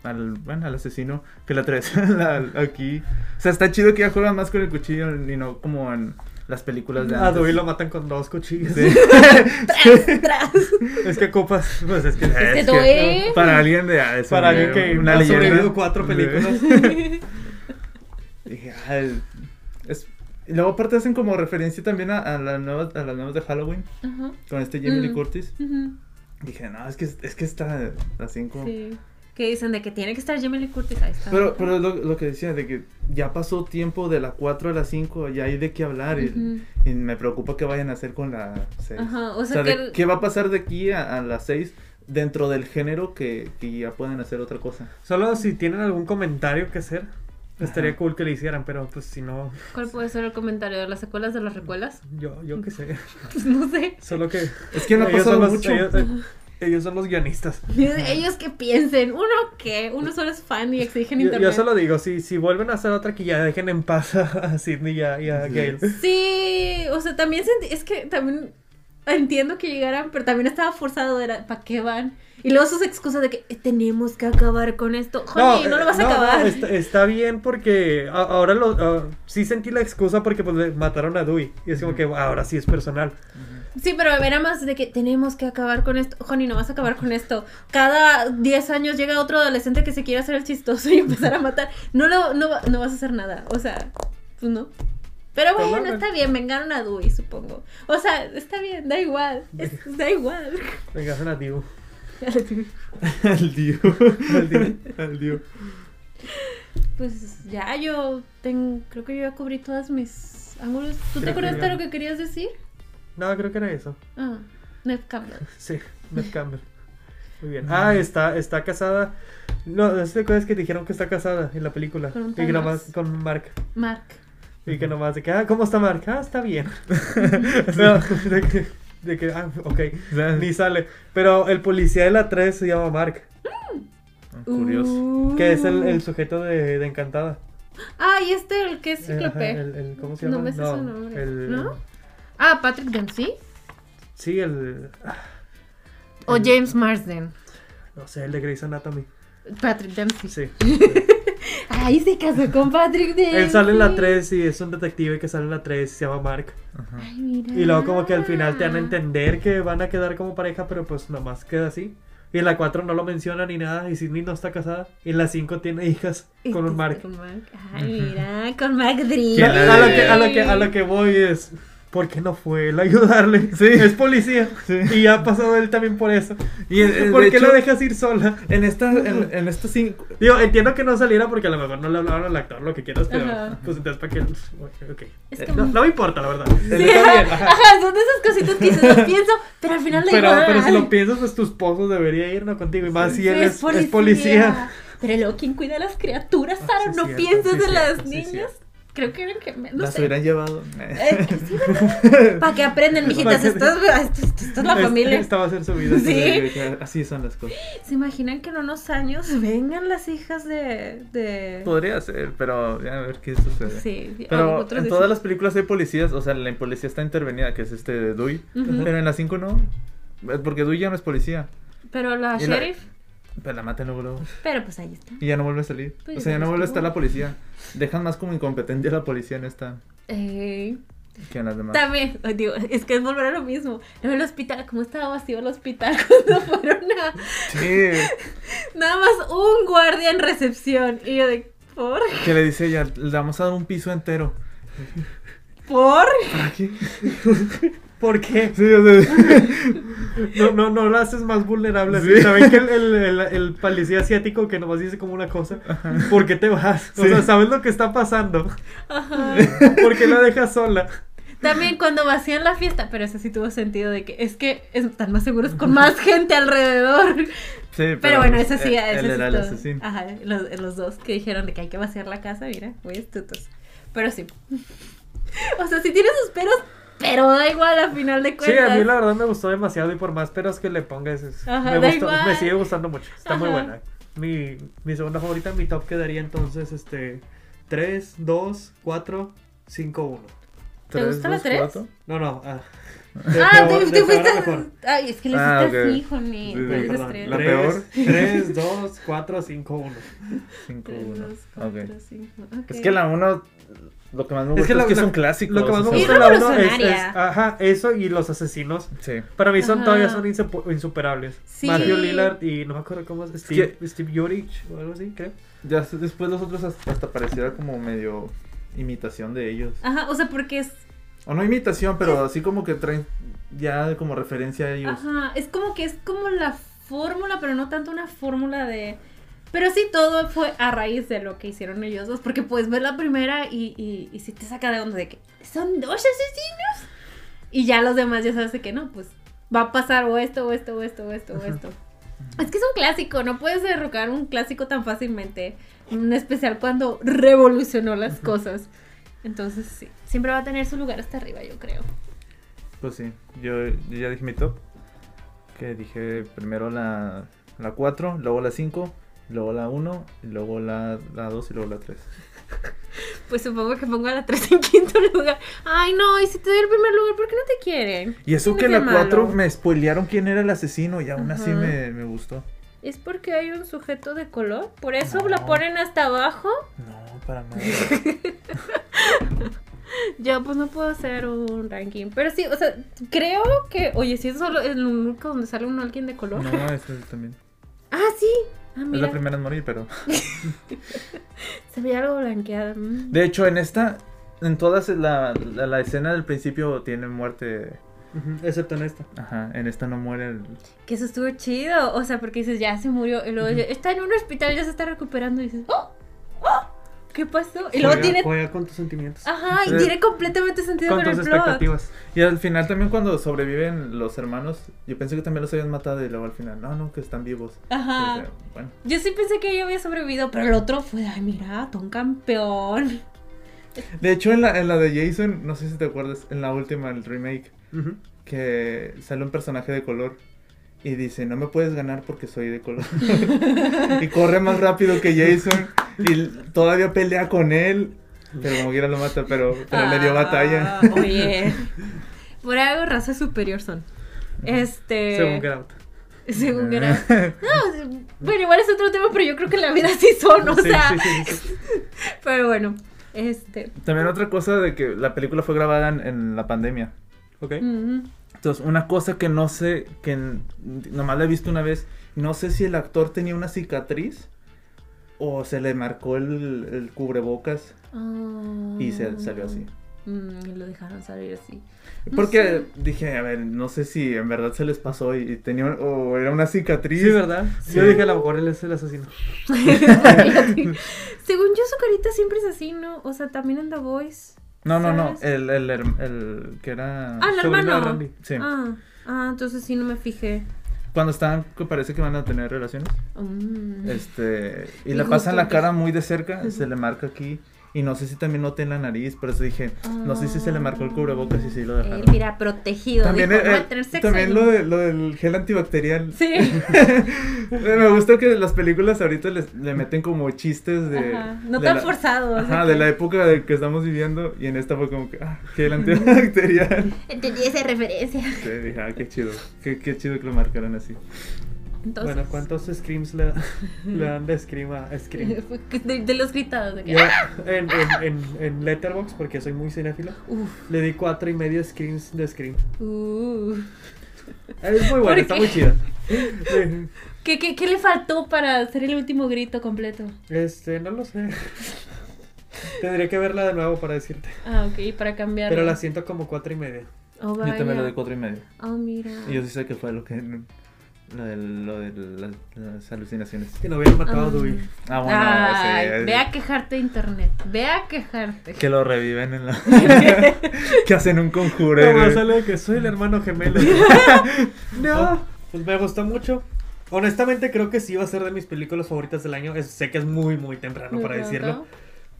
al, bueno, al asesino que le atraviesan al- aquí. O sea, está chido que ya juegan más con el cuchillo y no como en las películas de A antes. Dewey lo matan con dos cuchillos. Sí. Tras, tras. Es que copas, pues es que Es que doy. Para alguien de ah, para alguien que una ha leyenda. sobrevivido cuatro películas. El- es- Y luego aparte hacen como referencia también a, a las nuevas, a las nuevas de Halloween Ajá. con este Jamie Lee Mm. Curtis. Dije, no, es que es que está así como Sí. que dicen de que tiene que estar Jamie Lee Curtis. Ahí está. Pero, pero lo, lo que decía, de que ya pasó tiempo de la 4 a la 5, ya hay de qué hablar. y- Ujú. y, me preocupa que vayan a hacer con la 6. Ajá, o sea de que el- ¿Qué va a pasar de aquí a, a la 6 dentro del género que, que ya pueden hacer otra cosa? Solo si tienen algún comentario que hacer, estaría cool que le hicieran, pero pues si no, ¿Cuál puede ser el comentario de las secuelas de las recuelas? yo, yo qué sé. Pues no sé. Solo que. Es que no ha pasado los- mucho. Ellos, eh, ellos son los guionistas. Ellos que piensen, uno qué, uno solo es fan y exige en Yo, internet. yo solo digo, si, si vuelven a hacer otra, que ya dejen en paz a, a Sidney y a, y a Sí. Gale. Sí, o sea, también sentí- es que también entiendo que llegaran, pero también estaba forzado, era, ¿para qué van? Y luego sus excusas de que "Eh, tenemos que acabar con esto. Honey, no, lo vas a eh, acabar. no, está, está bien porque a- ahora lo, ah, sí sentí la excusa porque pues le mataron a Dewey. Y es como que ahora sí es personal. Sí, pero era más de que tenemos que acabar con esto. Honey, no vas a acabar con esto. Cada 10 años llega otro adolescente que se quiere hacer el chistoso y empezar a matar. No, lo, no, no vas a hacer nada. O sea, pues no. Pero bueno, no, está bien, vengaron a Dewey, supongo. O sea, está bien, da igual. es- da igual. Venga, a Divo. Al Dio. Al Dio. Al Dio. Pues ya, yo tengo, creo que yo ya cubrí todas mis ángulos. ¿Tú te Creo acuerdas de lo que querías decir? No, creo que era eso. Ah, Ned Campbell. Sí, Ned Campbell. Muy bien. Ah, está, está casada. No, no sé si te acuerdas que dijeron que está casada en la película. Con un y Max. con Mark. Mark. Y que nomás de que, ah, ¿cómo está Mark? Ah, está bien. No, de que, de que, ah, ok. Ni sale. Pero el policía de la 3 se llama Mark. Curioso. Uh. Que es el, el sujeto de, de Encantada. Ah, y este, el que es Eh, cíclope. el, el- ¿Cómo se No llama? me sé su nombre. el- ¿No? Ah, Patrick Dempsey. Sí, el. O James Marsden. No sé, el de Grey's Anatomy. Patrick Dempsey. Sí. Ay, se casó con Patrick Dempsey. Él sale en la 3 y es un detective que sale en la 3 se llama Mark. Ajá. Ay, mira. Y luego como que al final te dan a entender que van a quedar como pareja, pero pues nomás queda así. Y en la 4 no lo menciona ni nada y Sidney no está casada. Y en la 5 tiene hijas Y con un Mark. Con Mark. Ay, mira, con Mark Driscoll. ¿Quién A, la- a lo que, a, lo que, a lo que voy es... ¿Por qué no fue él a ayudarle? Sí. Es policía. Sí. Y ya ha pasado él también por eso. Y de ¿Por qué hecho, la dejas ir sola? En esta, en, en esta cinco, Digo, entiendo que no saliera porque a lo mejor no le hablaban al actor lo que quieras, pero Ajá. pues entonces para qué... Ok. Es Eh, que no, muy- no me importa, la verdad. Sí, bien, ajá, ajá. ajá, son de esas cositas que dices, lo pienso, pero al final da Pero, igual. pero si lo piensas, pues tu esposo debería ir, ¿no? Contigo. Y más si él es, es policía. Pero luego, ¿quién cuida a las criaturas, Ah, Sara? sí, no cierto, piensas sí, en las cierto, sí, niñas. Creo que eran no las sé. hubieran llevado. Eh, que sí. Para que aprendan, mijitas. Esto es, esto, esto- esto es la familia. Esta va a ser su vida. Sí. Así son las cosas. ¿Se imaginan que en unos años vengan las hijas de. de... Podría ser, pero ya a ver qué sucede. Sí, Pero en dicen- todas las películas hay policías, o sea, la policía está intervenida, que es este Dewey. Ujú. Pero en las 5 no. Porque Dewey ya no es policía. Pero la- sheriff. Pero la matan luego, luego. Pero pues ahí está. Y ya no vuelve a salir. Pues o sea, ya no vuelve a estar no. la policía. Dejan más como incompetente a la policía en esta Eh, que en las demás. también, digo, es que es volver a lo mismo. En el hospital, ¿cómo estaba vacío el hospital cuando fueron a. Sí. Nada más un guardia en recepción. Y yo de. ¿Por? Que le dice ella, le vamos a dar un piso entero. ¿Por? ¿Para qué? ¿Por qué? Sí, o sea, No, no, no lo haces más vulnerable. Sí. ¿Saben que el, el, el, el policía asiático que nomás dice como una cosa? ¿Por qué te vas? O Sí. sea, ¿sabes lo que está pasando? Ajá. ¿Por qué la dejas sola? También cuando vacían la fiesta, pero eso sí tuvo sentido de que es que están más seguros con más gente alrededor. sí, Pero, bueno, ese sí, él, ese era el asesino. Ajá, los, los dos que dijeron de que hay que vaciar la casa, mira, muy astutos. Pero sí. O sea, sí tiene sus peros, pero da igual a final de Sí, cuentas. a mí la verdad me gustó demasiado y por más peros que le pongas, es- Ajá, me, da gustó- igual. me sigue gustando mucho. Está muy Ajá. buena. Mi, mi segunda favorita, mi top quedaría entonces este 3, 2, 4, 5, 1. ¿Te gusta la dos, tres? cuatro. No, no. Ah, Ah, peor- te, te fuiste. Ay, es que le Ah, hiciste ok. así, Joni. Sí, sí. La Tres, peor. 3, 2, 4, 5, 1. Cinco, Tres, uno. dos, cuatro, Ok. cinco, Es ok. que la uno, lo que más me Es gusta es que que, la- es la- un clásico. Lo que más me gusta de la 1 es, Ajá, eso y los asesinos. Sí. Para mí son Ajá. todavía son insuperables. Sí. Matthew Lillard y no me acuerdo cómo es. Steve, Steve Yurich o algo así, creo. Ya después los otros hasta, hasta pareciera como medio imitación de ellos. Ajá, o sea, porque es. O no imitación, pero así como que traen ya como referencia a ellos. Ajá, es como que es como la fórmula, pero no tanto una fórmula de. Pero sí, todo fue a raíz de lo que hicieron ellos dos. Porque puedes ver la primera y, y, y sí te saca de onda de que son dos asesinos. Y ya los demás ya sabes de que no, pues va a pasar o esto, o esto, o esto, o esto, o esto. Es que es un clásico, no puedes derrocar un clásico tan fácilmente. En especial cuando revolucionó las cosas. Entonces sí, siempre va a tener su lugar hasta arriba, yo creo. Pues sí, yo, yo ya dije mi top. Que dije primero la, la 4, luego la 5, luego la 1, y luego la, la 2 y luego la 3. Pues supongo que pongo a la 3 en quinto lugar. Ay, no, y si te doy el primer lugar, ¿por qué no te quieren? Y eso que la 4 malo. me spoilearon quién era el asesino y aún así me, me gustó. ¿Es porque hay un sujeto de color? ¿Por eso No. la ponen hasta abajo? No, para nada. Yo pues no puedo hacer un ranking. Pero sí, o sea, creo que, oye, si es solo el único donde sale un alguien de color. No, eso también. Ah, sí. Ah, Es la primera en morir, pero. se veía algo blanqueada. Mm. De hecho, en esta, en todas la, la, la escena del principio tiene muerte. Ujú, Excepto en esta. Ajá, en esta no muere el. Que eso estuvo chido. O sea, porque dices, ya se murió. Y luego ya está en un hospital, ya se está recuperando. Y dices, ¡oh! ¿Qué pasó? Y luego Juega- tiene. Juega con tus sentimientos. Ajá, y tiene completamente sentido con con tus el plot. expectativas. Y al final también cuando sobreviven los hermanos, yo pensé que también los habían matado y luego al final, no, no, que están vivos. Ajá. bueno, Yo sí pensé que ella había sobrevivido, pero el otro fue, ay, mira, un campeón. de hecho en la, en la de Jason, no sé si te acuerdas, en la última, el remake, que sale un personaje de color y dice, no me puedes ganar porque soy de color. y corre más rápido que Jason y todavía pelea con él, pero como quiera lo mata, pero, pero le dio batalla. Ah, Oye, por algo raza superior son. Este. Según Get Out. Según Get Out. No, bueno, igual es otro tema, pero yo creo que en la vida sí son, o Sí, sea. sí, sí, sí. Pero bueno, este. También otra cosa de que la película fue grabada en, en la pandemia. Ok. mm, Entonces, una cosa que no sé, que nomás la he visto una vez, no sé si el actor tenía una cicatriz o se le marcó el, el cubrebocas y se salió así. mm, y lo dejaron salir así. No Porque sé. dije, a ver, no sé si en verdad se les pasó y, y tenía o era una cicatriz. Sí, ¿verdad? Sí. Yo dije, a lo mejor él es el asesino. Según yo, su carita siempre es así, ¿no? O sea, también en The Voice. No, no, no, el, el, el que era... Ah, el sobrino de hermano. Randy. Sí. Ah, ah, entonces sí no me fijé. Cuando están, parece que van a tener relaciones. Mm. Este, y Y le pasan la cara muy de cerca, se le marca aquí. Y no sé si también noté en la nariz, por eso dije, no sé si se le marcó el cubrebocas y si lo dejaron. Él, mira, protegido. También, dijo, el- "Voy a el- tener sexo también ahí". lo, de, lo del gel antibacterial. Sí. Me gusta que las películas ahorita les- le meten como chistes de... Ajá, No de tan forzados. Ajá, de la época de que estamos viviendo. Y en esta fue como que, ah, gel antibacterial. Entendí esa referencia. Sí, dije, ah, qué chido. Qué, qué chido que lo marcaran así. Entonces, Bueno, ¿cuántos screams le, le dan de scream a scream? de, de los gritados. De que, Yo en, en, en, en Letterboxd, porque soy muy cinéfilo, Uf, le di cuatro y medio screams de scream. uh. Es muy ¿Por buena, está qué? muy chida. Eh, ¿Qué, qué, qué le faltó para hacer el último grito completo? Este, no lo sé. Tendría que verla de nuevo para decirte. Ah, ok, para cambiar. Pero la siento como cuatro y media. Oh, Yo también lo de cuatro y medio. Oh, mira. Y yo sí sé que fue lo que... Lo de, lo de las, las alucinaciones. Que no hubieran matado a Ah. Dewey. Ah, bueno, Ay, sí, ve a quejarte de internet. Ve a quejarte. Que lo reviven en la... que hacen un conjuro. Como güey. sale que soy el hermano gemelo. no. Pues me gustó mucho. Honestamente creo que sí va a ser de mis películas favoritas del año. Es- sé que es muy, muy temprano para pronto. decirlo.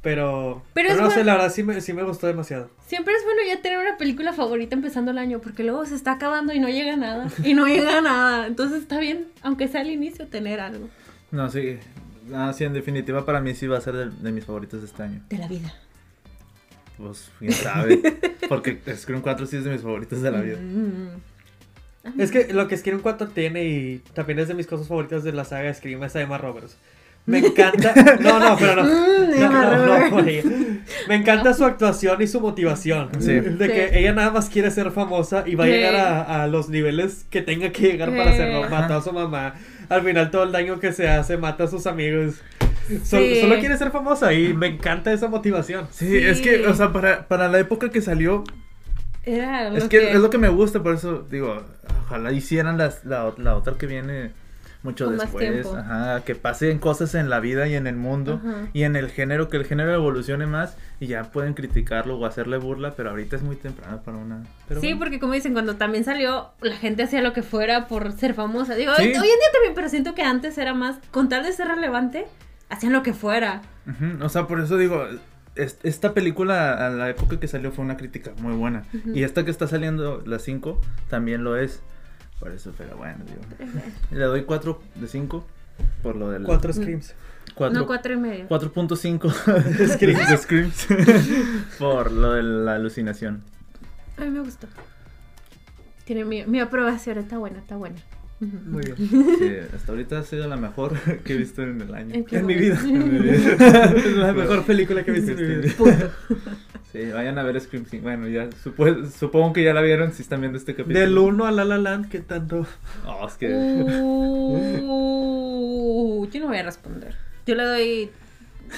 Pero, Pero pero, es no sé, la verdad sí me, sí me gustó demasiado. Siempre es bueno ya tener una película favorita empezando el año, porque luego se está acabando y no llega nada. Y no llega nada. Entonces está bien, aunque sea al inicio, tener algo No, sí. Ah, sí, en definitiva para mí sí va a ser de, de mis favoritos de este año. de la vida. Pues, quién sabe. Porque Scream 4 sí es de mis favoritos de la vida. Mm. Es que lo que Scream 4 tiene y también es de mis cosas favoritas de la saga de Scream es a Emma Roberts. Me encanta. No, no, pero no. Mm, No, no, no. Me encanta su actuación y su motivación. Sí. De Sí. que ella nada más quiere ser famosa y va a Sí. llegar a, a los niveles que tenga que llegar para Sí. hacerlo. Mató a su mamá. Al final todo el daño que se hace, mata a sus amigos. Sol- Sí. Solo quiere ser famosa y me encanta esa motivación. Sí, Sí. es que, o sea, para, para la época que salió, Era es lo que, es lo que me gusta, por eso digo, ojalá hicieran las, la, la otra que viene. Mucho Con después, ajá, que pasen cosas en la vida y en el mundo Ajá. y en el género, que el género evolucione más y ya pueden criticarlo o hacerle burla, pero ahorita es muy temprano para una... pero sí, bueno. porque como dicen, cuando también salió, la gente hacía lo que fuera por ser famosa. Digo, Sí. hoy, hoy en día también, pero siento que antes era más, con tal de ser relevante, hacían lo que fuera. O sea, por eso digo, es- esta película a la época que salió fue una crítica muy buena. Y esta que está saliendo, la 5, también lo es. Por eso, pero bueno, digo. Le doy 4 de 5 por lo del... Cuatro screams. cuatro- No, cuatro y medio. 4.5 Screams. de Screams. por lo de la alucinación. A mí me gustó. Tiene mi, mi aprobación, está buena, está buena. Muy bien. Sí, hasta ahorita ha sido la mejor que he visto en el año. ¿En En mi vida. En mi vida. Es la mejor película que he visto en mi vida. Punto. Sí, vayan a ver Scream 5. Bueno, ya supo- supongo que ya la vieron si están viendo este capítulo. Del 1 a La La Land, ¿qué tanto? Oh, es que... Uh, yo no voy a responder. Yo le doy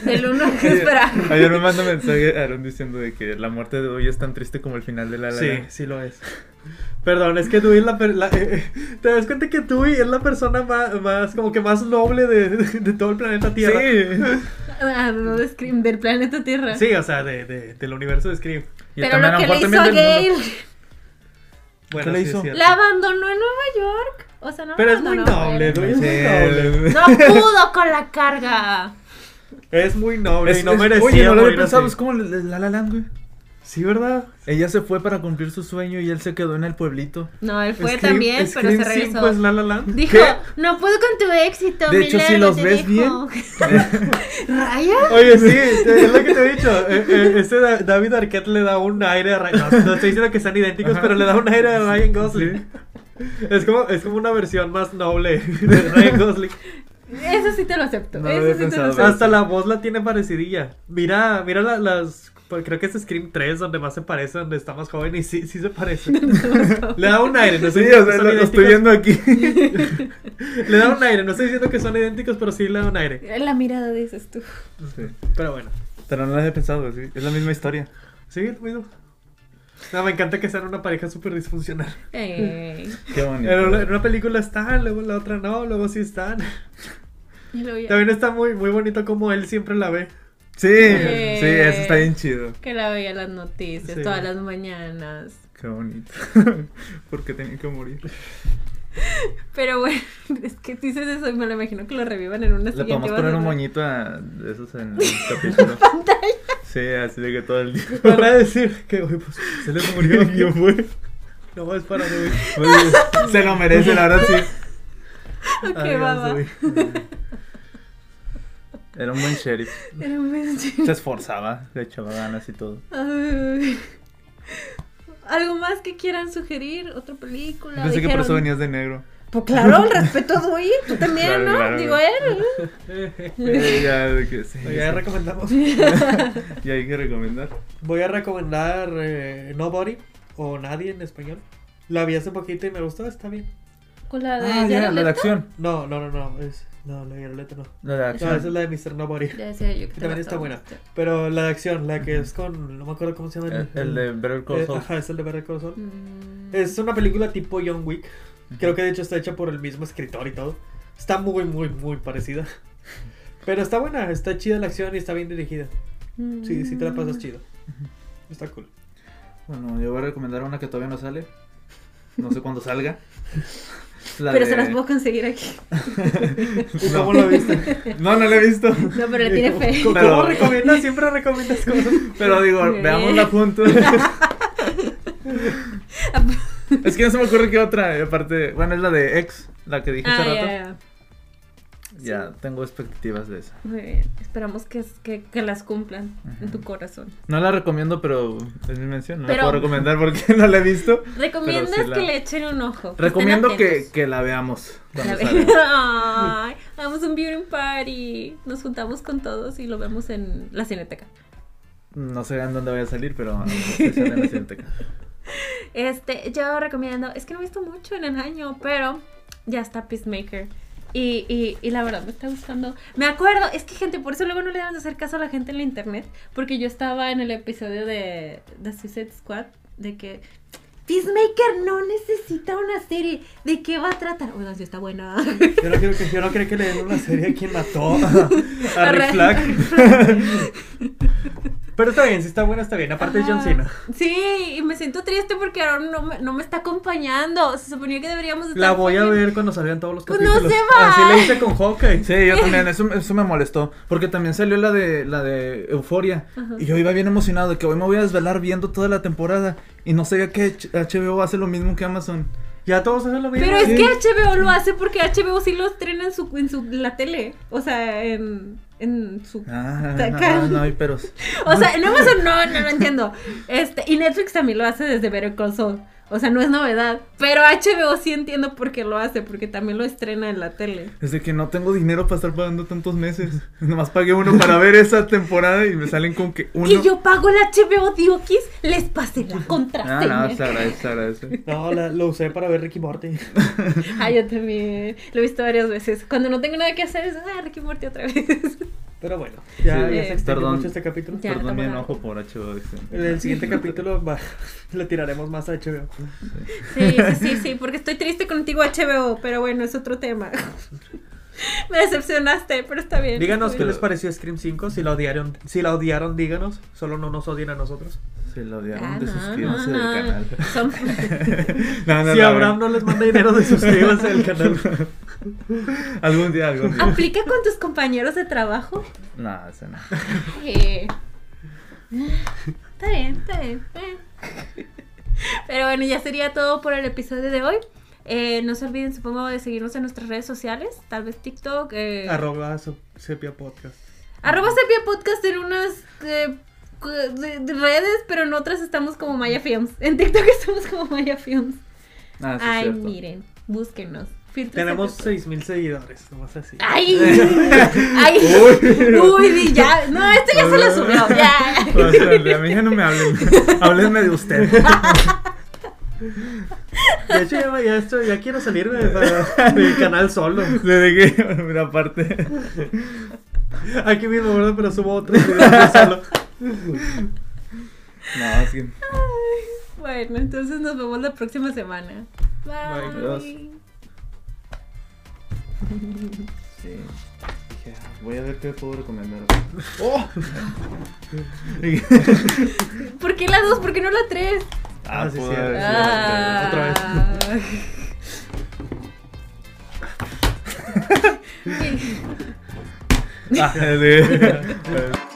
del uno que espera. Ayer me mandó mensaje Aaron diciendo de que la muerte de hoy es tan triste como el final de la La Sí, sí lo es. Perdón, es que Dewey es la, la- eh, eh, te das cuenta que Dewey es la persona más, más como que más noble de, de- de todo el planeta Tierra. Sí. Ah, no de Scream, del planeta Tierra. Sí, o sea, de, de- del universo de Scream. Y Pero lo a que le hizo a. Gail, Bueno, ¿Qué le hizo? la abandonó en Nueva York. O sea, no Pero es muy abandonó, noble, Dewey es muy Sí. noble. No pudo con la carga. Es muy noble Es- y no es- merecía Oye, no lo había pensado, es como La La Land, güey. Sí, ¿verdad? Ella se fue para cumplir su sueño y él se quedó en el pueblito. No, él fue Scream- también, pero Scream se regresó. 5 es La La Land. Dijo, ¿Qué? no puedo con tu éxito. De mi hecho, si los ves dejo". Raya. Oye, sí, es lo que te he dicho. Eh, eh, Este Da- David Arquette le da un aire a Ryan. No, no estoy diciendo que sean idénticos, Ajá. pero le da un aire a Ryan Gosling. Es como, es como una versión más noble de Ryan Gosling. Eso sí te lo acepto. No eso sí te lo acepto. Hasta la voz la tiene parecidilla. Mira, mira la- las. pues, Creo que es Scream 3 donde más se parece, donde está más joven y sí, sí se parece. Le da un aire, no Sí, o que sea, son lo, lo estoy viendo aquí. Le da un aire, no estoy diciendo que son idénticos, pero sí le da un aire. La mirada dices tú. Sí. Pero bueno. Pero no lo había pensado, sí. Es la misma historia. Sí, ruido. No, me encanta que sean una pareja súper disfuncional. Qué bonito. En una, en una película están, luego en la otra no, luego sí están. También está muy, muy bonito como él siempre la ve. Sí, sí, eso está bien chido. Que la veía en las noticias Sí. todas las mañanas. Qué bonito. Porque tenía que morir. Pero bueno, es que dices eso y me lo imagino que lo revivan en una Le podemos poner un moñito a de esos en el capítulo. Pantalla. Sí, así de que todo el día. Van a decir que, pues se les murió. ¿Quién fue? No, es para. Oye, se lo merece, la verdad, sí. Ok, va. Era un buen sheriff. Era un besito. Se esforzaba, le echaba ganas y todo. Ay. ¿Algo más que quieran sugerir? ¿Otra película? Pensé que por Dijeron- eso venías de negro. Pues claro, el respeto Dewey, tú también, Claro, ¿no? claro. Digo él. Eh, ya, de que sí, ya sí. recomendamos. Y hay que recomendar. Voy a recomendar eh, Nobody o Nadie en español. La vi hace poquito y me gustó, está bien. Con la de Ah, ya, la de acción. No, no, no, no. Es, no, la de Violeta no. La de No, acción. esa es la de Mr. Nobody. Ya decía yo que Que también está buena. gustaba. Pero la de acción, la que es con. No me acuerdo cómo se llama. El, el de Better Call Eh, Saul. Ajá, es el de Better Call Saul. Mm. Es una película tipo John Wick. Creo que de hecho está hecha por el mismo escritor y todo. Está muy, muy, muy parecida. Pero está buena, está chida la acción y está bien dirigida. Sí, sí te la pasas chido. Está cool. Bueno, yo voy a recomendar una que todavía no sale. No sé cuándo salga. La Pero de- se las puedo conseguir aquí. ¿Y cómo lo viste? No, no la he visto. No, pero le tiene fe. ¿Cómo, Pero- cómo recomiendas? Siempre recomiendas cosas. Pero digo, Ok. veámosla juntos. es que no se me ocurre qué otra. Aparte, bueno, es la de X, la que dije hace Ah, rato. ya, Ya, ya. tengo expectativas de esa. Muy bien. Esperamos que, que, que las cumplan en tu corazón. No la recomiendo, pero es mi mención. No Pero- la puedo recomendar porque no la he visto. Recomiendas sí la- que le echen un ojo. que Recomiendo que, que la veamos. hagamos un viewing party. Nos juntamos con todos y lo vemos en la cineteca. No sé en dónde vaya a salir, pero sí sale en la cineteca. Este, yo recomiendo, es que no he visto mucho en el año, pero ya está Peacemaker. Y, y, y la verdad me está gustando. Me acuerdo, es que gente, por eso luego no le dan de hacer caso a la gente en la internet. Porque yo estaba en el episodio de The Suicide Squad. De que Peacemaker no necesita una serie. ¿De qué va a tratar? Bueno, sí está buena. Yo no quiero que, yo no quiero que le den una serie a quien mató a, a Rick Flag. Pero está bien, si está buena, está bien. Aparte es John Ajá. Cena. Sí, y me siento triste porque ahora no me, no me está acompañando. Se suponía que deberíamos estar La voy a ver cuando salgan todos los Pues no capítulos. se va. Así le hice con Hawkeye. Sí, yo también, eso, eso me molestó. Porque también salió la de la de Euforia. Ajá. Y yo iba bien emocionado de que hoy me voy a desvelar viendo toda la temporada. Y no sabía que HBO hace lo mismo que Amazon. Ya todos hacen lo mismo. Pero es que HBO lo hace porque HBO sí lo estrena en su, en su la tele. O sea, en, en su. Ah, no, no hay peros. O sea, en Amazon no, no lo entiendo. Este, y Netflix también lo hace desde Better Call Saul. O sea, no es novedad. Pero HBO sí entiendo por qué lo hace, porque también lo estrena en la tele. Es de que no tengo dinero para estar pagando tantos meses. Nomás pagué uno para ver esa temporada y me salen con que uno. Que yo pago el HBO Diokis, les pasé la Ah, contraseña. no, se agradece, se agradece. No, la- lo usé para ver Ricky Morty. Ay, yo también. Lo he visto varias veces. Cuando no tengo nada que hacer, es, ah, Ricky Morty otra vez. Pero bueno, ya, Sí, ya eh, se extendió mucho este capítulo. Ya, Perdón mi enojo por HBO. dice. En el siguiente capítulo va- le tiraremos más a HBO. Sí, sí, sí, sí, porque estoy triste contigo, HBO, pero bueno, es otro tema. Me decepcionaste, pero está bien. Díganos qué les pareció Scream 5, si la odiaron, si la odiaron, díganos, solo no nos odien a nosotros. Se lo odiaron Ah, de no, del no. canal. Son- No, no, si no, Abraham no les manda dinero de suscríbanse al canal. Algún día, algún día. ¿Aplica con tus compañeros de trabajo? No, ese no. Eh, Está bien, está bien. eh. Pero bueno, ya sería todo por el episodio de hoy. Eh, no se olviden, supongo, de seguirnos en nuestras redes sociales, tal vez TikTok. Eh, Arroba Sepia Podcast. Arroba Sepia Podcast en unas eh, cu- de- de redes, pero en otras estamos como Maya Films. En TikTok estamos como Maya Films. Ah, sí, Ay, cierto. miren, búsquenos. Filtros Tenemos secretos. 6000 seguidores, nomás así. Ay, ay, uy, ya, no, este ya se lo subió, ya. O sea, de a mí ya no me hablen. Háblenme de usted. De hecho, ya, ya, estoy- ya quiero salirme del canal solo. Desde que, mira, aparte. Aquí mismo, ¿verdad? Pero subo otros videos yo solo. No, sí. Bueno, entonces nos vemos la próxima semana. Bye. Adiós. Sí. Dije, ah, voy a ver qué puedo recomendar. ¡Oh! ¿Por qué la 2? ¿Por qué no la 3? Ah, sí, pudo sí, haber ah. Otra vez. Ah, sí.